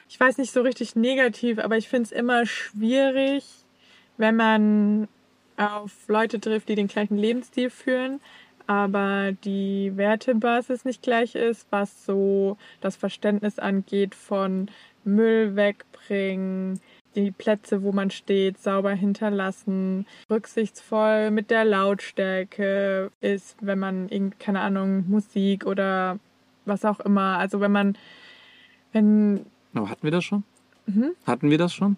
ich weiß nicht so richtig negativ, aber ich finde es immer schwierig, wenn man auf Leute trifft, die den gleichen Lebensstil führen, aber die Wertebasis nicht gleich ist, was so das Verständnis angeht von Müll wegbringen, die Plätze, wo man steht, sauber hinterlassen, rücksichtsvoll mit der Lautstärke ist, wenn man irgend, keine Ahnung, Musik oder was auch immer, also wenn man, wenn Aber hatten wir das schon? Mhm. Hatten wir das schon?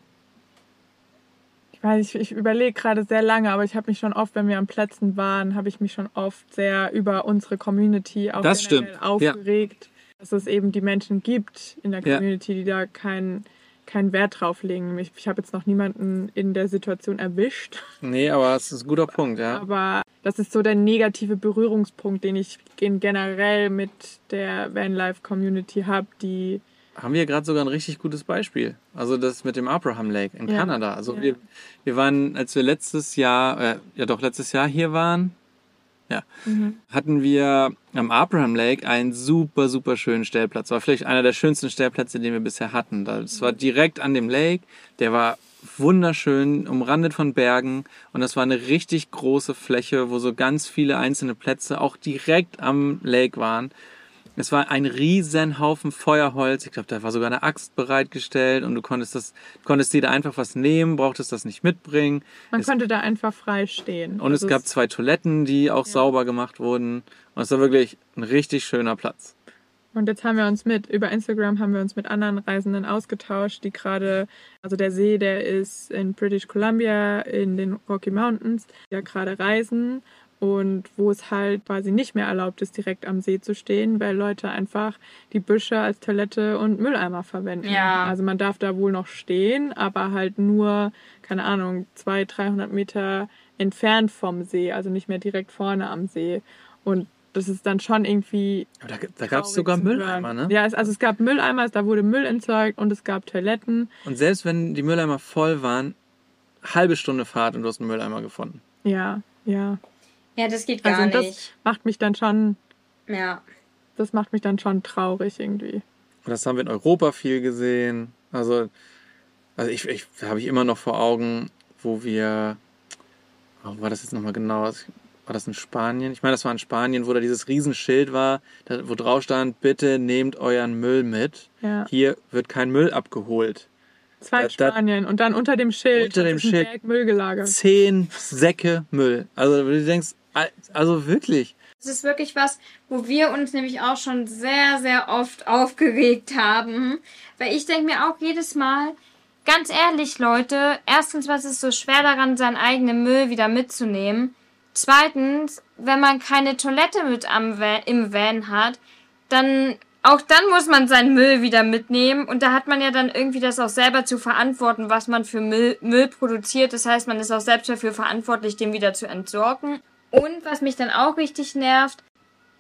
Ich weiß, ich, ich überlege gerade sehr lange, aber ich habe mich schon oft, wenn wir an Plätzen waren, habe ich mich schon oft sehr über unsere Community auch Das stimmt, ja. aufgeregt, dass es eben die Menschen gibt in der Ja. Community, die da keinen keinen Wert drauf legen. Ich, ich habe jetzt noch niemanden in der Situation erwischt, Nee, aber es ist ein guter Punkt, ja. aber das ist so der negative Berührungspunkt, den ich in generell mit der Vanlife-Community habe, die haben wir gerade sogar ein richtig gutes Beispiel. Also das mit dem Abraham Lake in Ja. Kanada. Also Ja. wir, wir waren, als wir letztes Jahr, äh, ja doch letztes Jahr hier waren, ja, hatten wir am Abraham Lake einen super, super schönen Stellplatz. War vielleicht einer der schönsten Stellplätze, den wir bisher hatten. Das war direkt an dem Lake. Der war wunderschön, umrandet von Bergen. Und das war eine richtig große Fläche, wo so ganz viele einzelne Plätze auch direkt am Lake waren. Es war ein riesen Haufen Feuerholz. Ich glaube, da war sogar eine Axt bereitgestellt und du konntest das, konntest dir da einfach was nehmen, brauchtest das nicht mitbringen. man Es- konnte da einfach frei stehen. Und es Also gab zwei Toiletten, die auch sauber gemacht wurden. Und es war wirklich ein richtig schöner Platz. Und jetzt haben wir uns mit, über Instagram haben wir uns mit anderen Reisenden ausgetauscht, die gerade, also der See, der ist in British Columbia in den Rocky Mountains, die ja gerade reisen und wo es halt quasi nicht mehr erlaubt ist, direkt am See zu stehen, weil Leute einfach die Büsche als Toilette und Mülleimer verwenden. Ja. Also man darf da wohl noch stehen, aber halt nur, keine Ahnung, 200, 300 Meter entfernt vom See, also nicht mehr direkt vorne am See. Und das ist dann schon irgendwie Aber da, da gab es sogar Mülleimer, ne? Ja, es, also es gab Mülleimer, da wurde Müll entsorgt und es gab Toiletten. Und selbst wenn die Mülleimer voll waren, halbe Stunde Fahrt und du hast einen Mülleimer gefunden. Ja, ja. Ja, das geht gar Also das nicht. macht mich dann schon, Ja. das macht mich dann schon traurig irgendwie. Und das haben wir in Europa viel gesehen. Also, also ich, ich habe ich immer noch vor Augen, wo wir, oh, wo war das jetzt nochmal genau? War das in Spanien? Ich meine, das war in Spanien, wo da dieses Riesenschild war, da, wo drauf stand, bitte nehmt euren Müll mit. Ja. Hier wird kein Müll abgeholt. Zwei Da- da- Spanien und dann unter dem Schild Unter dem Schild. Müll gelagert. Zehn Säcke Müll. Also du denkst, also wirklich. Das ist wirklich was, wo wir uns nämlich auch schon sehr, sehr oft aufgeregt haben. Weil ich denke mir auch jedes Mal, ganz ehrlich, Leute, erstens, was ist so schwer daran, seinen eigenen Müll wieder mitzunehmen? Zweitens, wenn man keine Toilette mit am Van, im Van hat, dann auch dann muss man seinen Müll wieder mitnehmen und da hat man ja dann irgendwie das auch selber zu verantworten, was man für Müll, Müll produziert. Das heißt, man ist auch selbst dafür verantwortlich, den wieder zu entsorgen. Und was mich dann auch richtig nervt,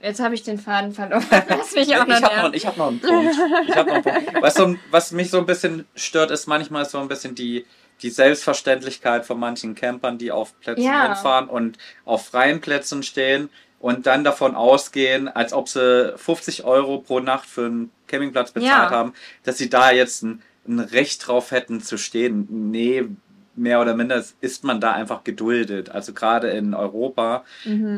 jetzt habe ich den Faden verloren, was mich auch noch ich habe noch, ich hab noch einen Punkt. Ich hab noch einen Punkt. Was, so, was mich so ein bisschen stört, ist manchmal so ein bisschen die, die Selbstverständlichkeit von manchen Campern, die auf Plätzen Ja. hinfahren und auf freien Plätzen stehen und dann davon ausgehen, als ob sie 50 Euro pro Nacht für einen Campingplatz bezahlt Ja. haben, dass sie da jetzt ein, ein Recht drauf hätten zu stehen. Nee, mehr oder minder ist man da einfach geduldet. Also gerade in Europa,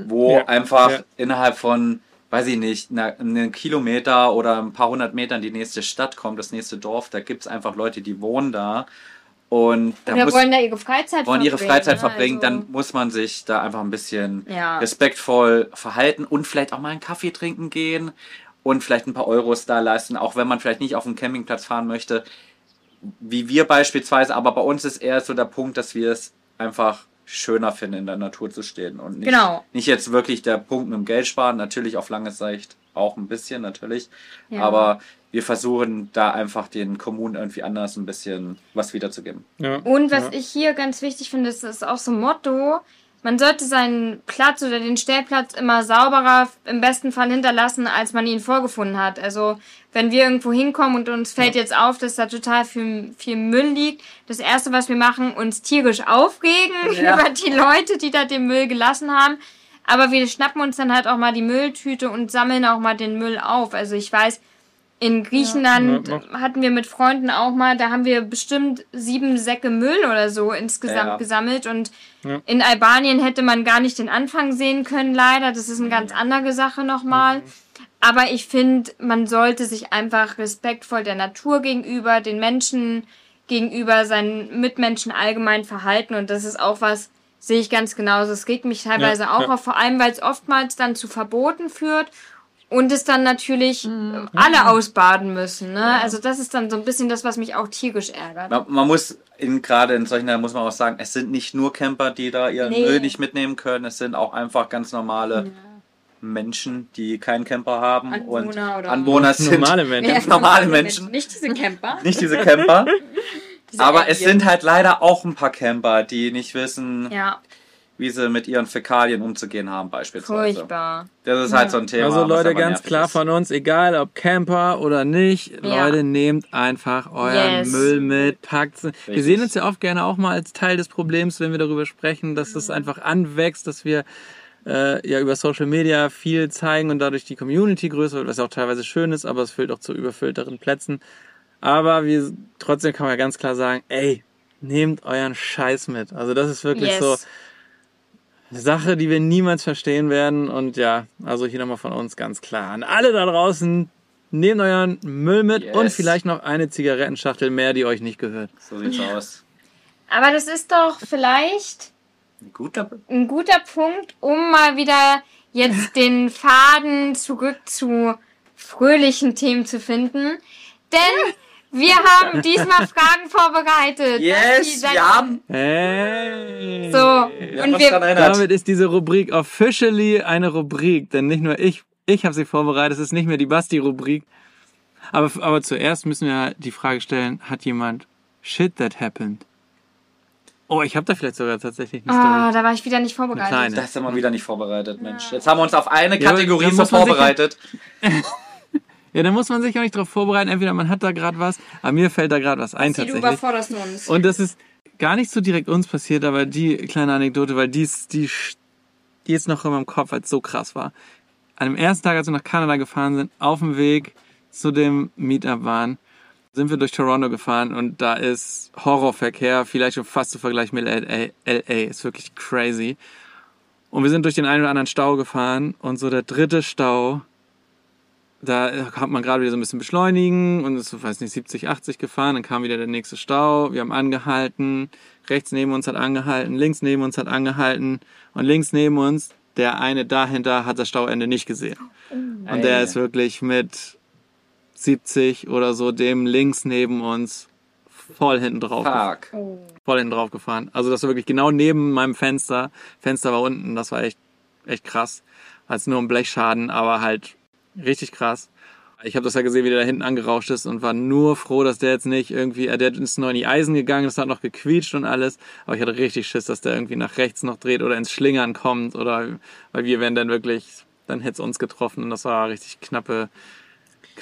wo Ja. einfach Ja. innerhalb von, weiß ich nicht, einen Kilometer oder ein paar hundert Metern die nächste Stadt kommt, das nächste Dorf, da gibt's einfach Leute, die wohnen da und da Oder muss, wollen da ihre Freizeit wollen ihre verbringen, Freizeit ne? verbringen, Also, dann muss man sich da einfach ein bisschen Ja. respektvoll verhalten und vielleicht auch mal einen Kaffee trinken gehen und vielleicht ein paar Euros da leisten, auch wenn man vielleicht nicht auf dem Campingplatz fahren möchte. Wie wir beispielsweise, aber bei uns ist eher so der Punkt, dass wir es einfach schöner finden, in der Natur zu stehen und nicht, Genau. nicht jetzt wirklich der Punkt mit dem Geld sparen, natürlich auf lange Sicht auch ein bisschen natürlich, Ja. aber wir versuchen da einfach den Kommunen irgendwie anders ein bisschen was wiederzugeben. Ja. Und was ja. ich hier ganz wichtig finde, ist, ist auch so ein Motto. Man sollte seinen Platz oder den Stellplatz immer sauberer, im besten Fall hinterlassen, als man ihn vorgefunden hat. Also, wenn wir irgendwo hinkommen und uns fällt jetzt auf, dass da total viel, viel Müll liegt, das erste, was wir machen, uns tierisch aufregen Ja. über die Leute, die da den Müll gelassen haben. Aber wir schnappen uns dann halt auch mal die Mülltüte und sammeln auch mal den Müll auf. Also, ich weiß, in Griechenland Ja, hatten wir mit Freunden auch mal, da haben wir bestimmt sieben Säcke Müll oder so insgesamt Ja. gesammelt und Ja. in Albanien hätte man gar nicht den Anfang sehen können, leider. Das ist eine ganz andere Sache nochmal. Mhm. Aber ich finde, man sollte sich einfach respektvoll der Natur gegenüber, den Menschen gegenüber, seinen Mitmenschen allgemein verhalten und das ist auch was, sehe ich ganz genauso. Es regt mich teilweise Ja, auch ja. auf, vor allem weil es oftmals dann zu Verboten führt und es dann natürlich Mhm. äh, alle ausbaden müssen. Ne? Also das ist dann so ein bisschen das, was mich auch tierisch ärgert. Man, man muss in, gerade in solchen Ländern muss man auch sagen, es sind nicht nur Camper, die da ihren Nee. Müll nicht mitnehmen können, es sind auch einfach ganz normale Menschen, die keinen Camper haben und Anwohner oder- Anwohner sind Normale Menschen. ganz normale Menschen, Nicht diese Camper. nicht diese Camper. Diese Aber es Alien. sind halt leider auch ein paar Camper, die nicht wissen, Ja, wie sie mit ihren Fäkalien umzugehen haben, beispielsweise. furchtbar. Das ist halt so ein Thema. Also Leute, ganz klar ist. von uns, egal ob Camper oder nicht, Ja. Leute, nehmt einfach euren Yes. Müll mit, packt Wir Richtig. sehen uns ja oft gerne auch mal als Teil des Problems, wenn wir darüber sprechen, dass Mhm. es einfach anwächst, dass wir äh, ja über Social Media viel zeigen und dadurch die Community größer wird, was auch teilweise schön ist, aber es führt auch zu überfüllteren Plätzen. Aber wir trotzdem kann man ja ganz klar sagen, ey, nehmt euren Scheiß mit. Also das ist wirklich Yes. so eine Sache, die wir niemals verstehen werden. Und ja, also hier nochmal von uns ganz klar an alle da draußen. Nehmt euren Müll mit Yes. und vielleicht noch eine Zigarettenschachtel mehr, die euch nicht gehört. So sieht's aus. Aber das ist doch vielleicht Ein guter ein guter Punkt, um mal wieder jetzt den Faden zurück zu fröhlichen Themen zu finden. Denn wir haben diesmal Fragen vorbereitet. Yes, wir haben. Hey! So, haben und wir. Damit ist diese Rubrik officially eine Rubrik, denn nicht nur ich, ich habe sie vorbereitet, es ist nicht mehr die Basti-Rubrik. Aber, aber zuerst müssen wir die Frage stellen, hat jemand Shit that happened? Oh, ich habe da vielleicht sogar tatsächlich eine Ah, Story. da war ich wieder nicht vorbereitet. kleine. Das sind wir wieder nicht vorbereitet, Mensch. Jetzt haben wir uns auf eine Ja, Kategorie da so ja- vorbereitet. Ja, da muss man sich auch nicht drauf vorbereiten. Entweder man hat da gerade was, aber mir fällt da gerade was ein Sie, du tatsächlich. überforderst uns. Und das ist gar nicht so direkt uns passiert, aber die kleine Anekdote, weil die ist, die, die ist noch in meinem Kopf, als es so krass war. An dem ersten Tag, als wir nach Kanada gefahren sind, auf dem Weg zu dem Meetup waren, sind wir durch Toronto gefahren und da ist Horrorverkehr, vielleicht schon fast zu vergleichen mit LA. LA ist wirklich crazy. Und wir sind durch den einen oder anderen Stau gefahren und so der dritte Stau, da hat man gerade wieder so ein bisschen beschleunigen und ist, weiß nicht, 70, 80 gefahren, dann kam wieder der nächste Stau, wir haben angehalten, rechts neben uns hat angehalten, links neben uns hat angehalten und links neben uns, der eine dahinter hat das Stauende nicht gesehen. Und der ist wirklich mit 70 oder so dem links neben uns voll hinten drauf, Fuck. voll hinten drauf gefahren. Also das war wirklich genau neben meinem Fenster. Fenster war unten, das war echt, echt krass. Als nur ein Blechschaden, aber halt richtig krass. Ich habe das ja gesehen, wie der da hinten angerauscht ist und war nur froh, dass der jetzt nicht irgendwie, äh, der ist noch in die Eisen gegangen, das hat noch gequietscht und alles. Aber ich hatte richtig Schiss, dass der irgendwie nach rechts noch dreht oder ins Schlingern kommt oder, weil wir wären dann wirklich, dann hätte es uns getroffen und das war richtig knappe,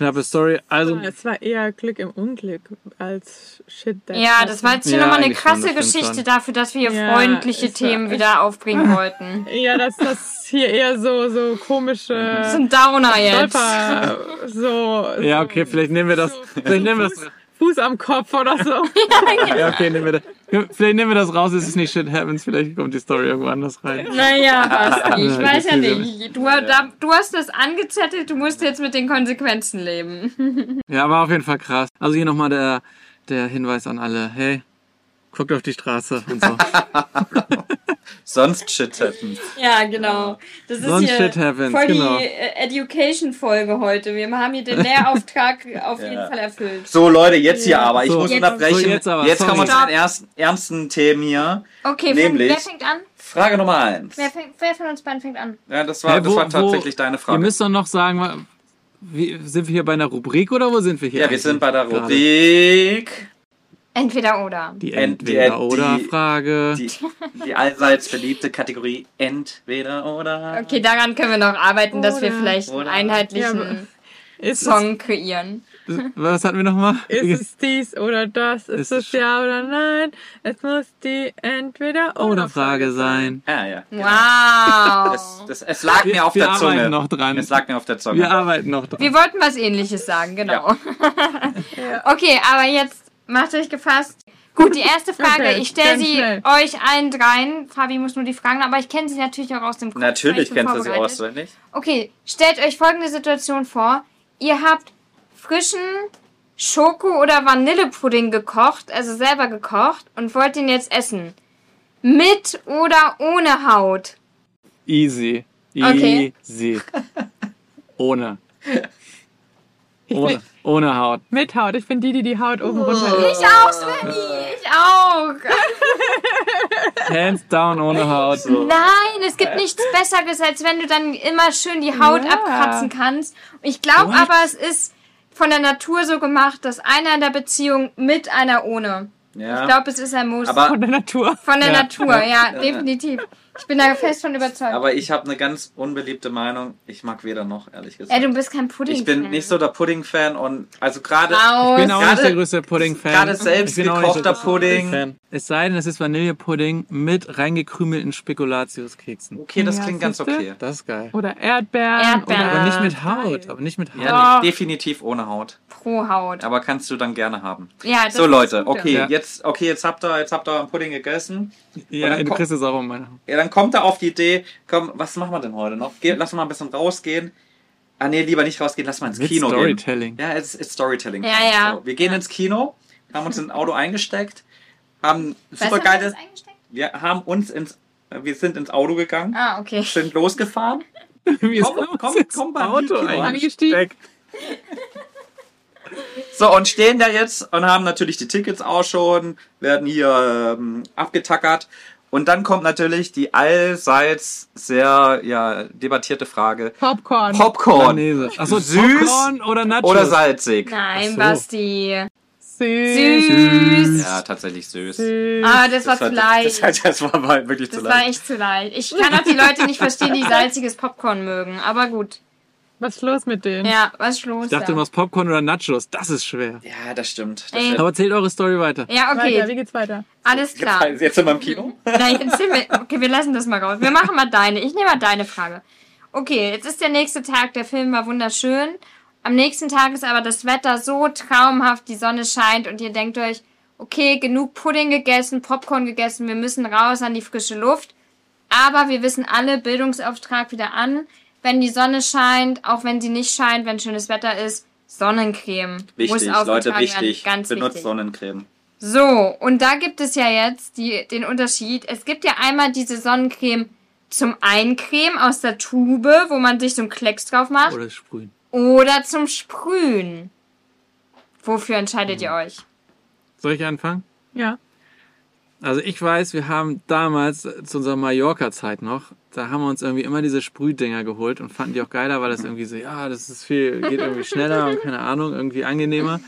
knappe Story. Also, Es war eher Glück im Unglück als Shit. that Ja, das war jetzt hier Ja, nochmal eine schon, krasse das Geschichte schon. dafür, dass wir hier Ja, freundliche war Themen echt- wieder aufbringen wollten. Ja, dass das hier eher so, so Das komische ist ein Downer jetzt. Stolper, so, ja, so okay, vielleicht nehmen wir das, vielleicht nehmen wir das, Fuß am Kopf oder so. ja, okay, nehmen wir das, vielleicht nehmen wir das raus, es ist nicht Shit Happens, vielleicht kommt die Story irgendwo anders rein. Naja, Basti, ich weiß ja nicht. Du, da, du hast das angezettelt, du musst jetzt mit den Konsequenzen leben. Ja, war auf jeden Fall krass. Also hier nochmal der, der Hinweis an alle, hey, guckt auf die Straße und so. Sonst Shit happens. Ja, genau. Das ist Sonst hier shit happens, voll genau. die äh, Education-Folge heute. Wir haben hier den Lehrauftrag auf jeden Ja. Fall erfüllt. So, Leute, jetzt hier aber. Ich So. muss Jetzt- unterbrechen. so, jetzt jetzt aber, kommen wir zu den ersten, ernsten Themen hier. Okay, Nämlich- wer fängt an? Frage Nummer eins. Wer, fängt, wer von uns beiden fängt an? Ja, das war, das wo- war wo- tatsächlich deine Ihr Frage. müsst doch noch sagen, wie, sind wir hier bei einer Rubrik oder wo sind wir hier? Ja, wir sind bei der gerade? Entweder oder. Die Ent- die- Entweder-Oder-Frage. Die, die allseits beliebte Kategorie Entweder oder. Okay, daran können wir noch arbeiten, dass wir Oder- vielleicht Oder- einen Ja, einheitlichen Ist Song kreieren. Was hatten wir nochmal? es, ist es dies oder das? Ist Ist es es ja oder nein? Es muss die entweder oder Oder Frage sein. Ah, ja. Wow. Das, das, es lag Wir- mir auf wir der Zunge. arbeiten noch dran. Es lag mir auf der Zunge. Wir arbeiten noch dran. Wir wollten was ähnliches sagen, genau. okay, aber jetzt macht euch gefasst. Gut, die erste Frage. Okay, ich stelle sie schnell. euch allen dreien. Fabi muss nur die Fragen, aber ich kenne sie natürlich auch aus dem Kopf. Natürlich kennst du sie auswendig. Okay, stellt euch folgende Situation vor. Ihr habt frischen Schoko- oder Vanillepudding gekocht, also selber gekocht und wollt ihn jetzt essen. Mit oder ohne Haut? Easy. Okay. Easy. Ohne. Ohne. Ohne Haut. mit Haut. Ich bin die, die die Haut oben runter Ich auch, Svenny! Ich auch! Hands down ohne Haut. Nein, es gibt nichts Besseres, als wenn du dann immer schön die Haut Ja. abkratzen kannst. Ich glaube aber, es ist von der Natur so gemacht, dass einer in der Beziehung mit einer ohne. Ja. Ich glaube, es ist ein Muss. aber, von der Natur. von der Ja. Natur, ja, definitiv. Ich bin da fest von überzeugt. aber ich habe eine ganz unbeliebte Meinung. Ich mag weder noch, ehrlich gesagt. Ey, du bist kein Pudding. ich bin nicht so der Pudding-Fan und also gerade. Ich bin auch Gerade- nicht der größte Pudding-Fan. gerade Ich selbst bin auch nicht gekochter der Pudding. Es sei denn, es ist Vanillepudding mit reingekrümelten Spekulatiuskeksen. Okay, das Ja, klingt ganz okay. Das ist geil. Oder Erdbeeren. Erdbeeren. Oder Aber nicht mit Haut. Aber nicht mit Haut. Ja, nee, definitiv ohne Haut. pro Haut. Aber kannst du dann gerne haben. Ja, das So ist Leute, okay, Ja. jetzt okay, jetzt habt ihr jetzt habt ihr euren Pudding gegessen. Ja, dann du kriegst es auch um meine Haut. Ja, dann kommt er auf die Idee, komm, was machen wir denn heute noch? Geh, lass mal ein bisschen rausgehen. Ah nee, lieber nicht rausgehen, lass mal ins Mit Kino Storytelling. gehen. Ja, es ist Storytelling. Ja, ja. So, wir gehen ins Kino, haben uns in ein Auto eingesteckt, haben super du geiles, eingesteckt? wir haben uns ins, wir sind ins Auto gegangen, Ah, okay. sind losgefahren. Wir Komm, sind komm, ins komm beim Auto eingestiegen. So, und stehen da jetzt und haben natürlich die Tickets auch schon, werden hier ähm, abgetackert. Und dann kommt natürlich die allseits sehr ja, debattierte Frage: Popcorn. Popcorn. Achso, Süß Popcorn oder Nachos? oder salzig? Nein, Ach so. Basti. Süß. Süß. Ja, tatsächlich süß. Süß. Ah, das war Das, zu war, leicht. das, das war wirklich zu Das war leicht. echt zu leicht. Ich kann auch die Leute nicht verstehen, die salziges Popcorn mögen. Aber gut. Was ist los mit denen? Ja, was ist los? Ich dachte, da? du machst Popcorn oder Nachos. Das ist schwer. Ja, das stimmt. Das stimmt. Aber erzählt eure Story weiter. Ja, Weiter, wie okay. geht's weiter? Alles klar. Jetzt, jetzt sind wir im Kino. Nein, jetzt sind wir. Okay, wir lassen das mal raus. Wir machen mal deine. Ich nehme mal deine Frage. Okay, jetzt ist der nächste Tag. Der Film war wunderschön. Am nächsten Tag ist aber das Wetter so traumhaft, die Sonne scheint und ihr denkt euch, okay, genug Pudding gegessen, Popcorn gegessen, wir müssen raus an die frische Luft. Aber wir wissen alle, Bildungsauftrag wieder an. Wenn die Sonne scheint, auch wenn sie nicht scheint, wenn schönes Wetter ist, Sonnencreme. Wichtig, muss Leute, aufgetragen wichtig. Werden. Ganz Benutzt wichtig. Sonnencreme. So, und da gibt es ja jetzt die, den Unterschied. Es gibt ja einmal diese Sonnencreme zum Eincremen aus der Tube, wo man sich so einen Klecks drauf macht, Oder sprühen. Oder zum Sprühen. Wofür entscheidet ihr euch? Soll ich anfangen? Ja. Also ich weiß, wir haben damals zu unserer Mallorca-Zeit noch, da haben wir uns irgendwie immer diese Sprühdinger geholt und fanden die auch geiler, weil das irgendwie so, ja, das ist viel, geht irgendwie schneller und keine Ahnung, irgendwie angenehmer.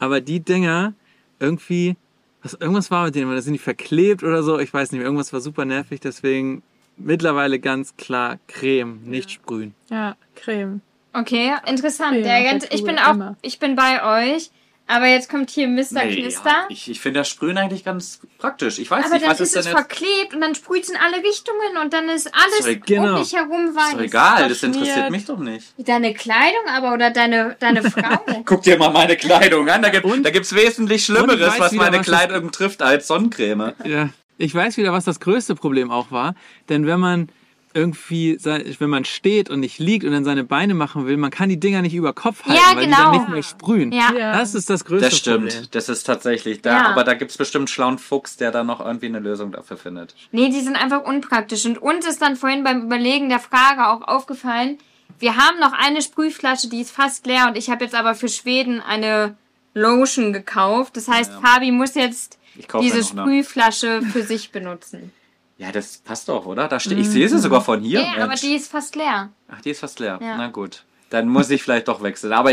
Aber die Dinger, irgendwie, was, irgendwas war mit denen, da sind die verklebt oder so, ich weiß nicht, mehr, irgendwas war super nervig, deswegen mittlerweile ganz klar Creme, nicht sprühen. Ja, Creme. Okay, interessant. Ja, ganz, der ich bin auch, immer. ich bin bei euch. Aber jetzt kommt hier Mr. Nee, Knister. ja, ich ich finde das Sprühen eigentlich ganz praktisch. Ich weiß aber nicht, dann was ist ist es denn jetzt... verklebt und dann sprüht es in alle Richtungen und dann ist alles Ist doch genau. um dich herum Ist doch weiß. egal, das interessiert mich doch nicht. Deine Kleidung aber oder deine, deine Frau. Guck dir mal meine Kleidung an, da, gibt, Und- da gibt's wesentlich Schlimmeres, weiß was wieder, meine was Kleidung trifft als Sonnencreme. Ja. Ich weiß wieder, was das größte Problem auch war. Denn wenn man irgendwie, wenn man steht und nicht liegt und dann seine Beine machen will, man kann die Dinger nicht über Kopf halten, Ja, weil die genau. dann nicht mehr sprühen. Ja. Das ist das größte Das stimmt, Problem. das ist tatsächlich da. Ja. Aber da gibt es bestimmt einen schlauen Fuchs, der da noch irgendwie eine Lösung dafür findet. Nee, die sind einfach unpraktisch. Und uns ist dann vorhin beim Überlegen der Frage auch aufgefallen, wir haben noch eine Sprühflasche, die ist fast leer und ich habe jetzt aber für Schweden eine Lotion gekauft. Das heißt, Fabi muss jetzt diese. Sprühflasche für sich benutzen. Ja, das passt doch, oder? Da steht, ich sehe sie sogar von hier. Ja, aber Mensch. die ist fast leer. Ach, die ist fast leer. Ja. Na gut. Dann muss ich vielleicht doch wechseln. Aber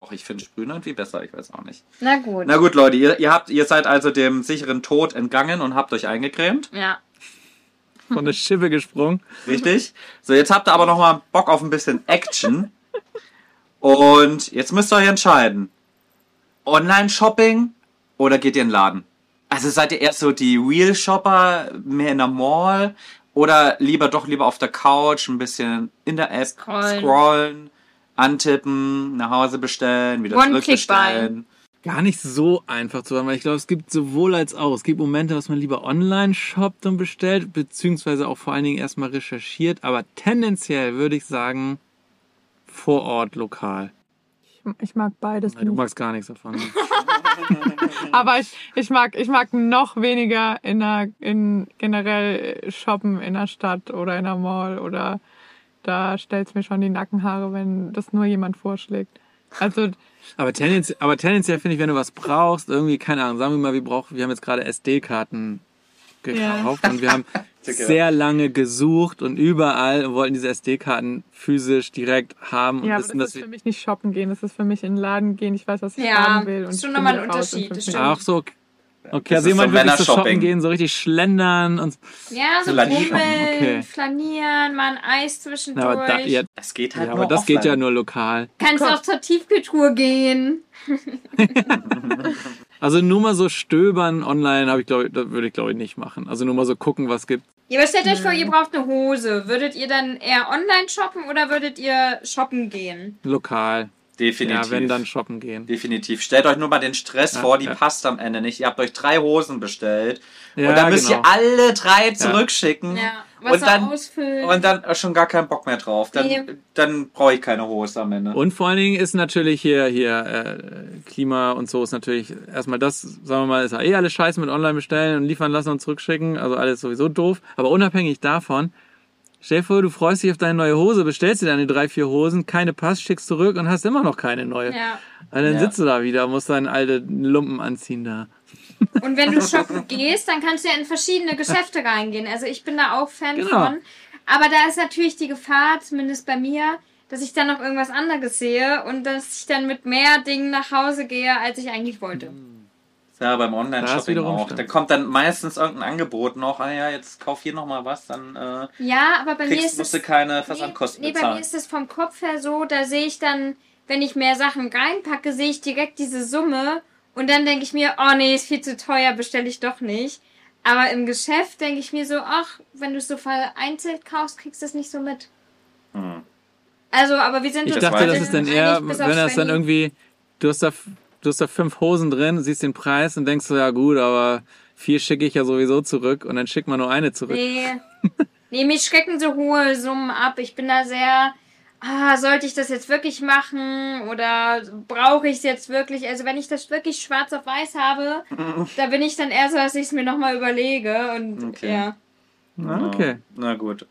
auch ich finde Sprühen irgendwie besser, ich weiß auch nicht. Na gut. Na gut, Leute, ihr, ihr, habt, ihr seid also dem sicheren Tod entgangen und habt euch eingecremt. Ja. Von der Schippe gesprungen. Richtig? So, jetzt habt ihr aber noch mal Bock auf ein bisschen Action. Und jetzt müsst ihr euch entscheiden. Online-Shopping oder geht ihr in den Laden? Also seid ihr erst so die Real-Shopper, mehr in der Mall oder lieber doch lieber auf der Couch, ein bisschen in der App Scrollen. scrollen, antippen, nach Hause bestellen, wieder One-Click-Buy. zurückbestellen. Gar nicht so einfach zu haben, weil ich glaube, es gibt sowohl als auch. Es gibt Momente, was man lieber online shoppt und bestellt, beziehungsweise auch vor allen Dingen erstmal recherchiert, aber tendenziell würde ich sagen, vor Ort lokal. Ich mag beides. Du nicht. magst gar nichts davon. Aber ich, ich mag ich mag noch weniger in der, in generell shoppen in der Stadt oder in der Mall oder da stellt's mir schon die Nackenhaare, wenn das nur jemand vorschlägt. Also Aber tendenziell, aber tendenziell finde ich, wenn du was brauchst, irgendwie, keine Ahnung, sagen wir mal, wir brauchen, wir haben jetzt gerade SD-Karten gekauft und wir haben sehr lange gesucht und überall und wollten diese SD-Karten physisch direkt haben und ja, aber wissen, das dass ist für mich nicht shoppen gehen, das ist für mich in den Laden gehen, ich weiß, was ich Ja, haben will. ist und schon ich nochmal ein Unterschied, das Minuten. auch so Okay, Das also ist jemand so wirklich zu shoppen gehen, so richtig schlendern und Ja, so Flanieren. bummeln, Okay. flanieren, mal ein Eis zwischendurch. aber, da, ja, Das geht halt ja, nur aber das geht offline. ja nur lokal. Kannst auch zur Tiefkühltruhe gehen. Also nur mal so stöbern online habe ich glaube das würde ich glaube ich nicht machen. Also nur mal so gucken, was gibt. Ja, aber stellt euch vor, ihr braucht eine Hose. Würdet ihr dann eher online shoppen oder würdet ihr shoppen gehen? Lokal. Definitiv. Ja, wenn dann shoppen gehen. Definitiv. Stellt euch nur mal den Stress Ja, vor, die ja. passt am Ende nicht. Ihr habt euch drei Hosen bestellt Ja, und dann müsst genau. ihr alle drei zurückschicken. Ja, was und dann, ausfüllen. und dann schon gar keinen Bock mehr drauf. Dann, Nee. dann brauche ich keine Hose am Ende. Und vor allen Dingen ist natürlich hier, hier äh, Klima und so ist natürlich erstmal das, sagen wir mal, ist ja eh alles scheiße mit online bestellen und liefern lassen und zurückschicken. Also alles sowieso doof. Aber unabhängig davon, stell dir vor, du freust dich auf deine neue Hose, bestellst dir deine drei, vier Hosen, keine passt, schickst zurück und hast immer noch keine neue. ja. Also dann Ja. sitzt du da wieder, musst deinen alten Lumpen anziehen da. Und wenn du shoppen gehst, dann kannst du ja in verschiedene Geschäfte reingehen. Also ich bin da auch Fan Genau. von. Aber da ist natürlich die Gefahr, zumindest bei mir, dass ich dann noch irgendwas anderes sehe und dass ich dann mit mehr Dingen nach Hause gehe, als ich eigentlich wollte. Ja, beim Online-Shopping wiederum auch. stimmt. Da kommt dann meistens irgendein Angebot noch. Ah ja, jetzt kauf hier nochmal was, dann äh, Ja, aber bei mir kriegst, ist musst es du keine Versandkosten nee, nee, bei mir ist es vom Kopf her so, da sehe ich dann, wenn ich mehr Sachen reinpacke, sehe ich direkt diese Summe und dann denke ich mir, oh nee, ist viel zu teuer, bestelle ich doch nicht. Aber im Geschäft denke ich mir so, ach, wenn du es so vereinzelt kaufst, kriegst du es nicht so mit. Hm. Also, aber wir sind Ich dachte, das ist dann eher, wenn das dann irgendwie, du hast da, du hast da fünf Hosen drin, siehst den Preis und denkst so, ja gut, aber vier schicke ich ja sowieso zurück und dann schickt man nur eine zurück. Nee. nee, mich schrecken so hohe Summen ab. Ich bin da sehr. Ah, sollte ich das jetzt wirklich machen oder brauche ich es jetzt wirklich? Also wenn ich das wirklich schwarz auf weiß habe, da bin ich dann eher so, dass ich es mir nochmal überlege und Okay. ja. Ah, okay. Na gut.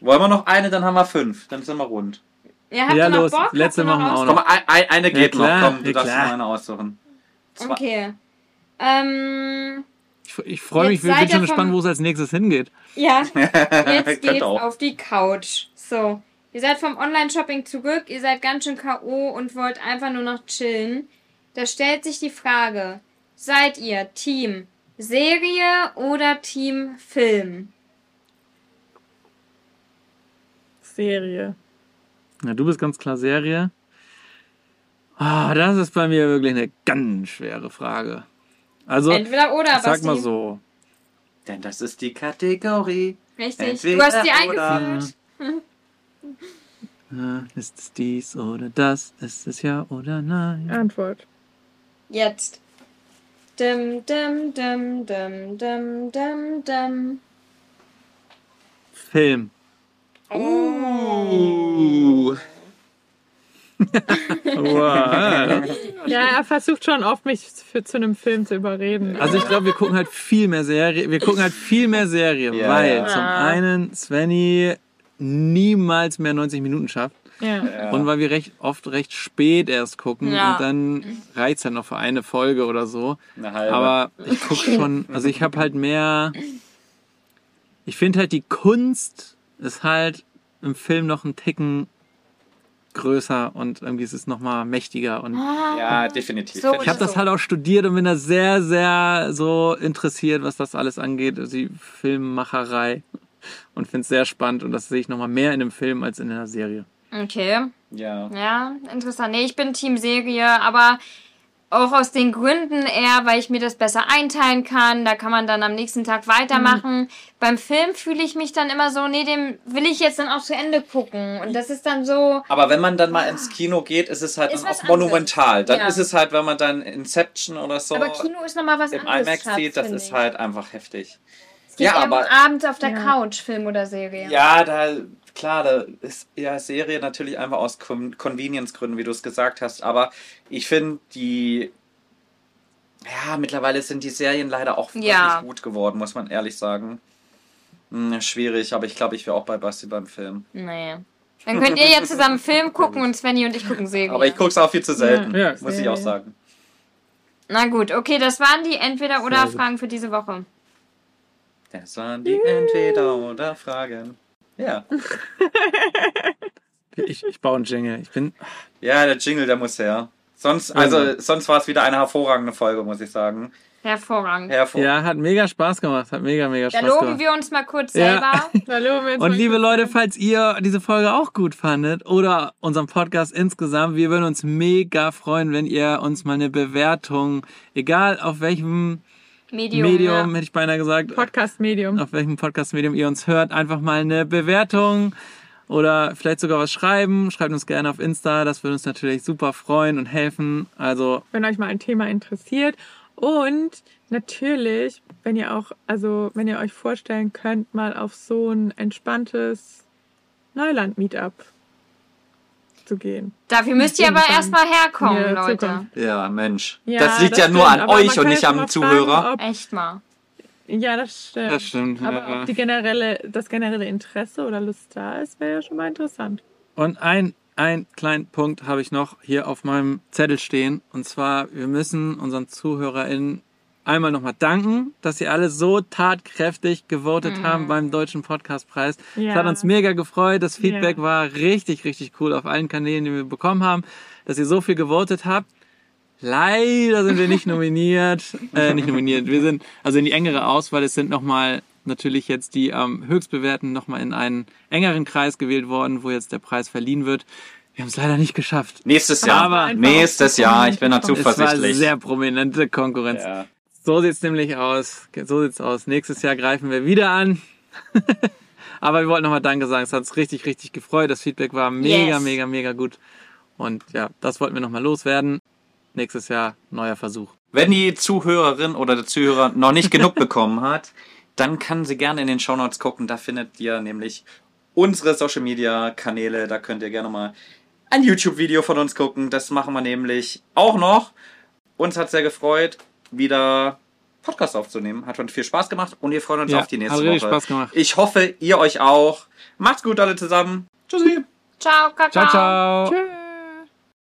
Wollen wir noch eine, dann haben wir fünf. Dann sind wir rund. Ja, habt Ja, ihr noch los, Bock? Letzte noch machen wir auch Aus- Komm, ein, ein, eine geht klar, noch. Komm, du ja, darfst noch eine aussuchen. Zwei. Okay. Ähm, Ich, ich freue mich, bin seid schon gespannt, vom- wo es als nächstes hingeht. ja, jetzt geht's auf die Couch. So, ihr seid vom Online-Shopping zurück, ihr seid ganz schön K.O. und wollt einfach nur noch chillen. Da stellt sich die Frage, seid ihr Team Serie oder Team Film? Serie. Ja, du bist ganz klar Serie. Ah, das ist bei mir wirklich eine ganz schwere Frage. Also, Entweder oder, sag Basti. mal so. Denn das ist die Kategorie. Richtig, Entweder du hast die oder. eingeführt. Ja, ist es dies oder das? Ist es ja oder nein? Antwort. Jetzt. Dim, dim, dim, dim, dim, dim, dim. Film. Uh. Wow. Ja, er versucht schon oft, mich für, zu einem Film zu überreden. Also ich glaube, wir gucken halt viel mehr Serie. Wir gucken halt viel mehr Serie, Ja, weil ja. zum einen Svenny niemals mehr 90 Minuten schafft. ja. Und weil wir recht oft recht spät erst gucken Ja. und dann reizt halt noch für eine Folge oder so. Eine halbe. Aber ich gucke schon, also ich habe halt mehr. Ich finde halt die Kunst ist halt im Film noch einen Ticken größer und irgendwie ist es nochmal mächtiger und ja, definitiv. So ich habe das halt auch studiert und bin da sehr, sehr so interessiert, was das alles angeht, also die Filmmacherei und finde es sehr spannend und das sehe ich nochmal mehr in einem Film als in einer Serie. Okay. ja. Ja, interessant. Nee, ich bin Team Serie, aber auch aus den Gründen eher, weil ich mir das besser einteilen kann. Da kann man dann am nächsten Tag weitermachen. Beim Film fühle ich mich dann immer so, nee, dem will ich jetzt dann auch zu Ende gucken. Und das ist dann so, Aber wenn man dann mal ins Kino geht, ist es halt Ist dann auch monumental. Dann Ja. ist es halt, wenn man dann Inception oder so aber Kino ist nochmal was im anderes. IMAX Schatz, sieht, das ist halt einfach heftig. Es geht ja, eher aber- um abends auf der Ja. Couch, Film oder Serie. Ja, da, klar, da ist ja Serie natürlich einfach aus Con Convenience-Gründen, wie du es gesagt hast. Aber ich finde, die. Ja, mittlerweile sind die Serien leider auch wirklich Ja. gut geworden, muss man ehrlich sagen. Hm, schwierig, aber ich glaube, ich wäre auch bei Basti beim Film. Nee. Dann könnt ihr ja zusammen Film gucken und Svenny und ich gucken Serie. Aber ich gucke es auch viel zu selten, Ja. muss ich Serie. auch sagen. Na gut, okay, das waren die Entweder-Oder gut. Fragen für diese Woche. Das waren die Entweder-oder-Fragen. Ja. Ich, ich baue einen Jingle. Ich bin. Ja, der Jingle, der muss her. Sonst, also, sonst war es wieder eine hervorragende Folge, muss ich sagen. Hervorragend. Hervor Ja, hat mega Spaß gemacht. Hat mega, mega Da Spaß loben gemacht. wir uns mal kurz Ja. selber. Und liebe Leute, falls ihr diese Folge auch gut fandet oder unseren Podcast insgesamt, wir würden uns mega freuen, wenn ihr uns mal eine Bewertung, egal auf welchem Medium. Medium, ja. hätte ich beinahe gesagt, Podcast-Medium. auf welchem Podcast-Medium ihr uns hört, einfach mal eine Bewertung oder vielleicht sogar was schreiben. Schreibt uns gerne auf Insta, das würde uns natürlich super freuen und helfen. Also wenn euch mal ein Thema interessiert. Und natürlich, wenn ihr auch, also wenn ihr euch vorstellen könnt, mal auf so ein entspanntes Neuland-Meetup zu gehen. Dafür müsst ihr aber erstmal herkommen, der Leute. Zukunft. Ja, Mensch. Ja, das liegt ja stimmt, nur an euch und nicht am Zuhörer. Fragen, Echt mal. ja, das stimmt. das stimmt. Aber ja. ob die generelle, das generelle Interesse oder Lust da ist, wäre ja schon mal interessant. Und ein, ein kleinen Punkt habe ich noch hier auf meinem Zettel stehen. Und zwar, wir müssen unseren ZuhörerInnen einmal nochmal danken, dass sie alle so tatkräftig gewotet haben beim Deutschen Podcastpreis. Es Ja. hat uns mega gefreut. Das Feedback Ja. war richtig, richtig cool auf allen Kanälen, die wir bekommen haben, dass ihr so viel gewotet habt. Leider sind wir nicht nominiert. Äh, nicht nominiert. Wir sind also in die engere Auswahl. Es sind nochmal natürlich jetzt die am höchstbewerten nochmal in einen engeren Kreis gewählt worden, wo jetzt der Preis verliehen wird. Wir haben es leider nicht geschafft. Nächstes Jahr. Aber- Nächstes Jahr. Ich bin da Es war zuversichtlich. sehr prominente Konkurrenz. Ja. So sieht's nämlich aus. So sieht's aus. Nächstes Jahr greifen wir wieder an. Aber wir wollten nochmal Danke sagen. Es hat uns richtig, richtig gefreut. Das Feedback war mega, Yes. mega, mega gut. Und ja, das wollten wir nochmal loswerden. Nächstes Jahr neuer Versuch. Wenn die Zuhörerin oder der Zuhörer noch nicht genug bekommen hat, dann kann sie gerne in den Shownotes gucken. Da findet ihr nämlich unsere Social Media Kanäle. Da könnt ihr gerne mal ein YouTube-Video von uns gucken. Das machen wir nämlich auch noch. Uns hat sehr gefreut, wieder Podcast aufzunehmen. Hat uns viel Spaß gemacht und wir freuen uns Ja, auf die hat nächste richtig Woche. Spaß gemacht. Ich hoffe, ihr euch auch. Macht's gut alle zusammen. Tschüssi. Ciao, Kakao. Ciao, ciao. Tschüss.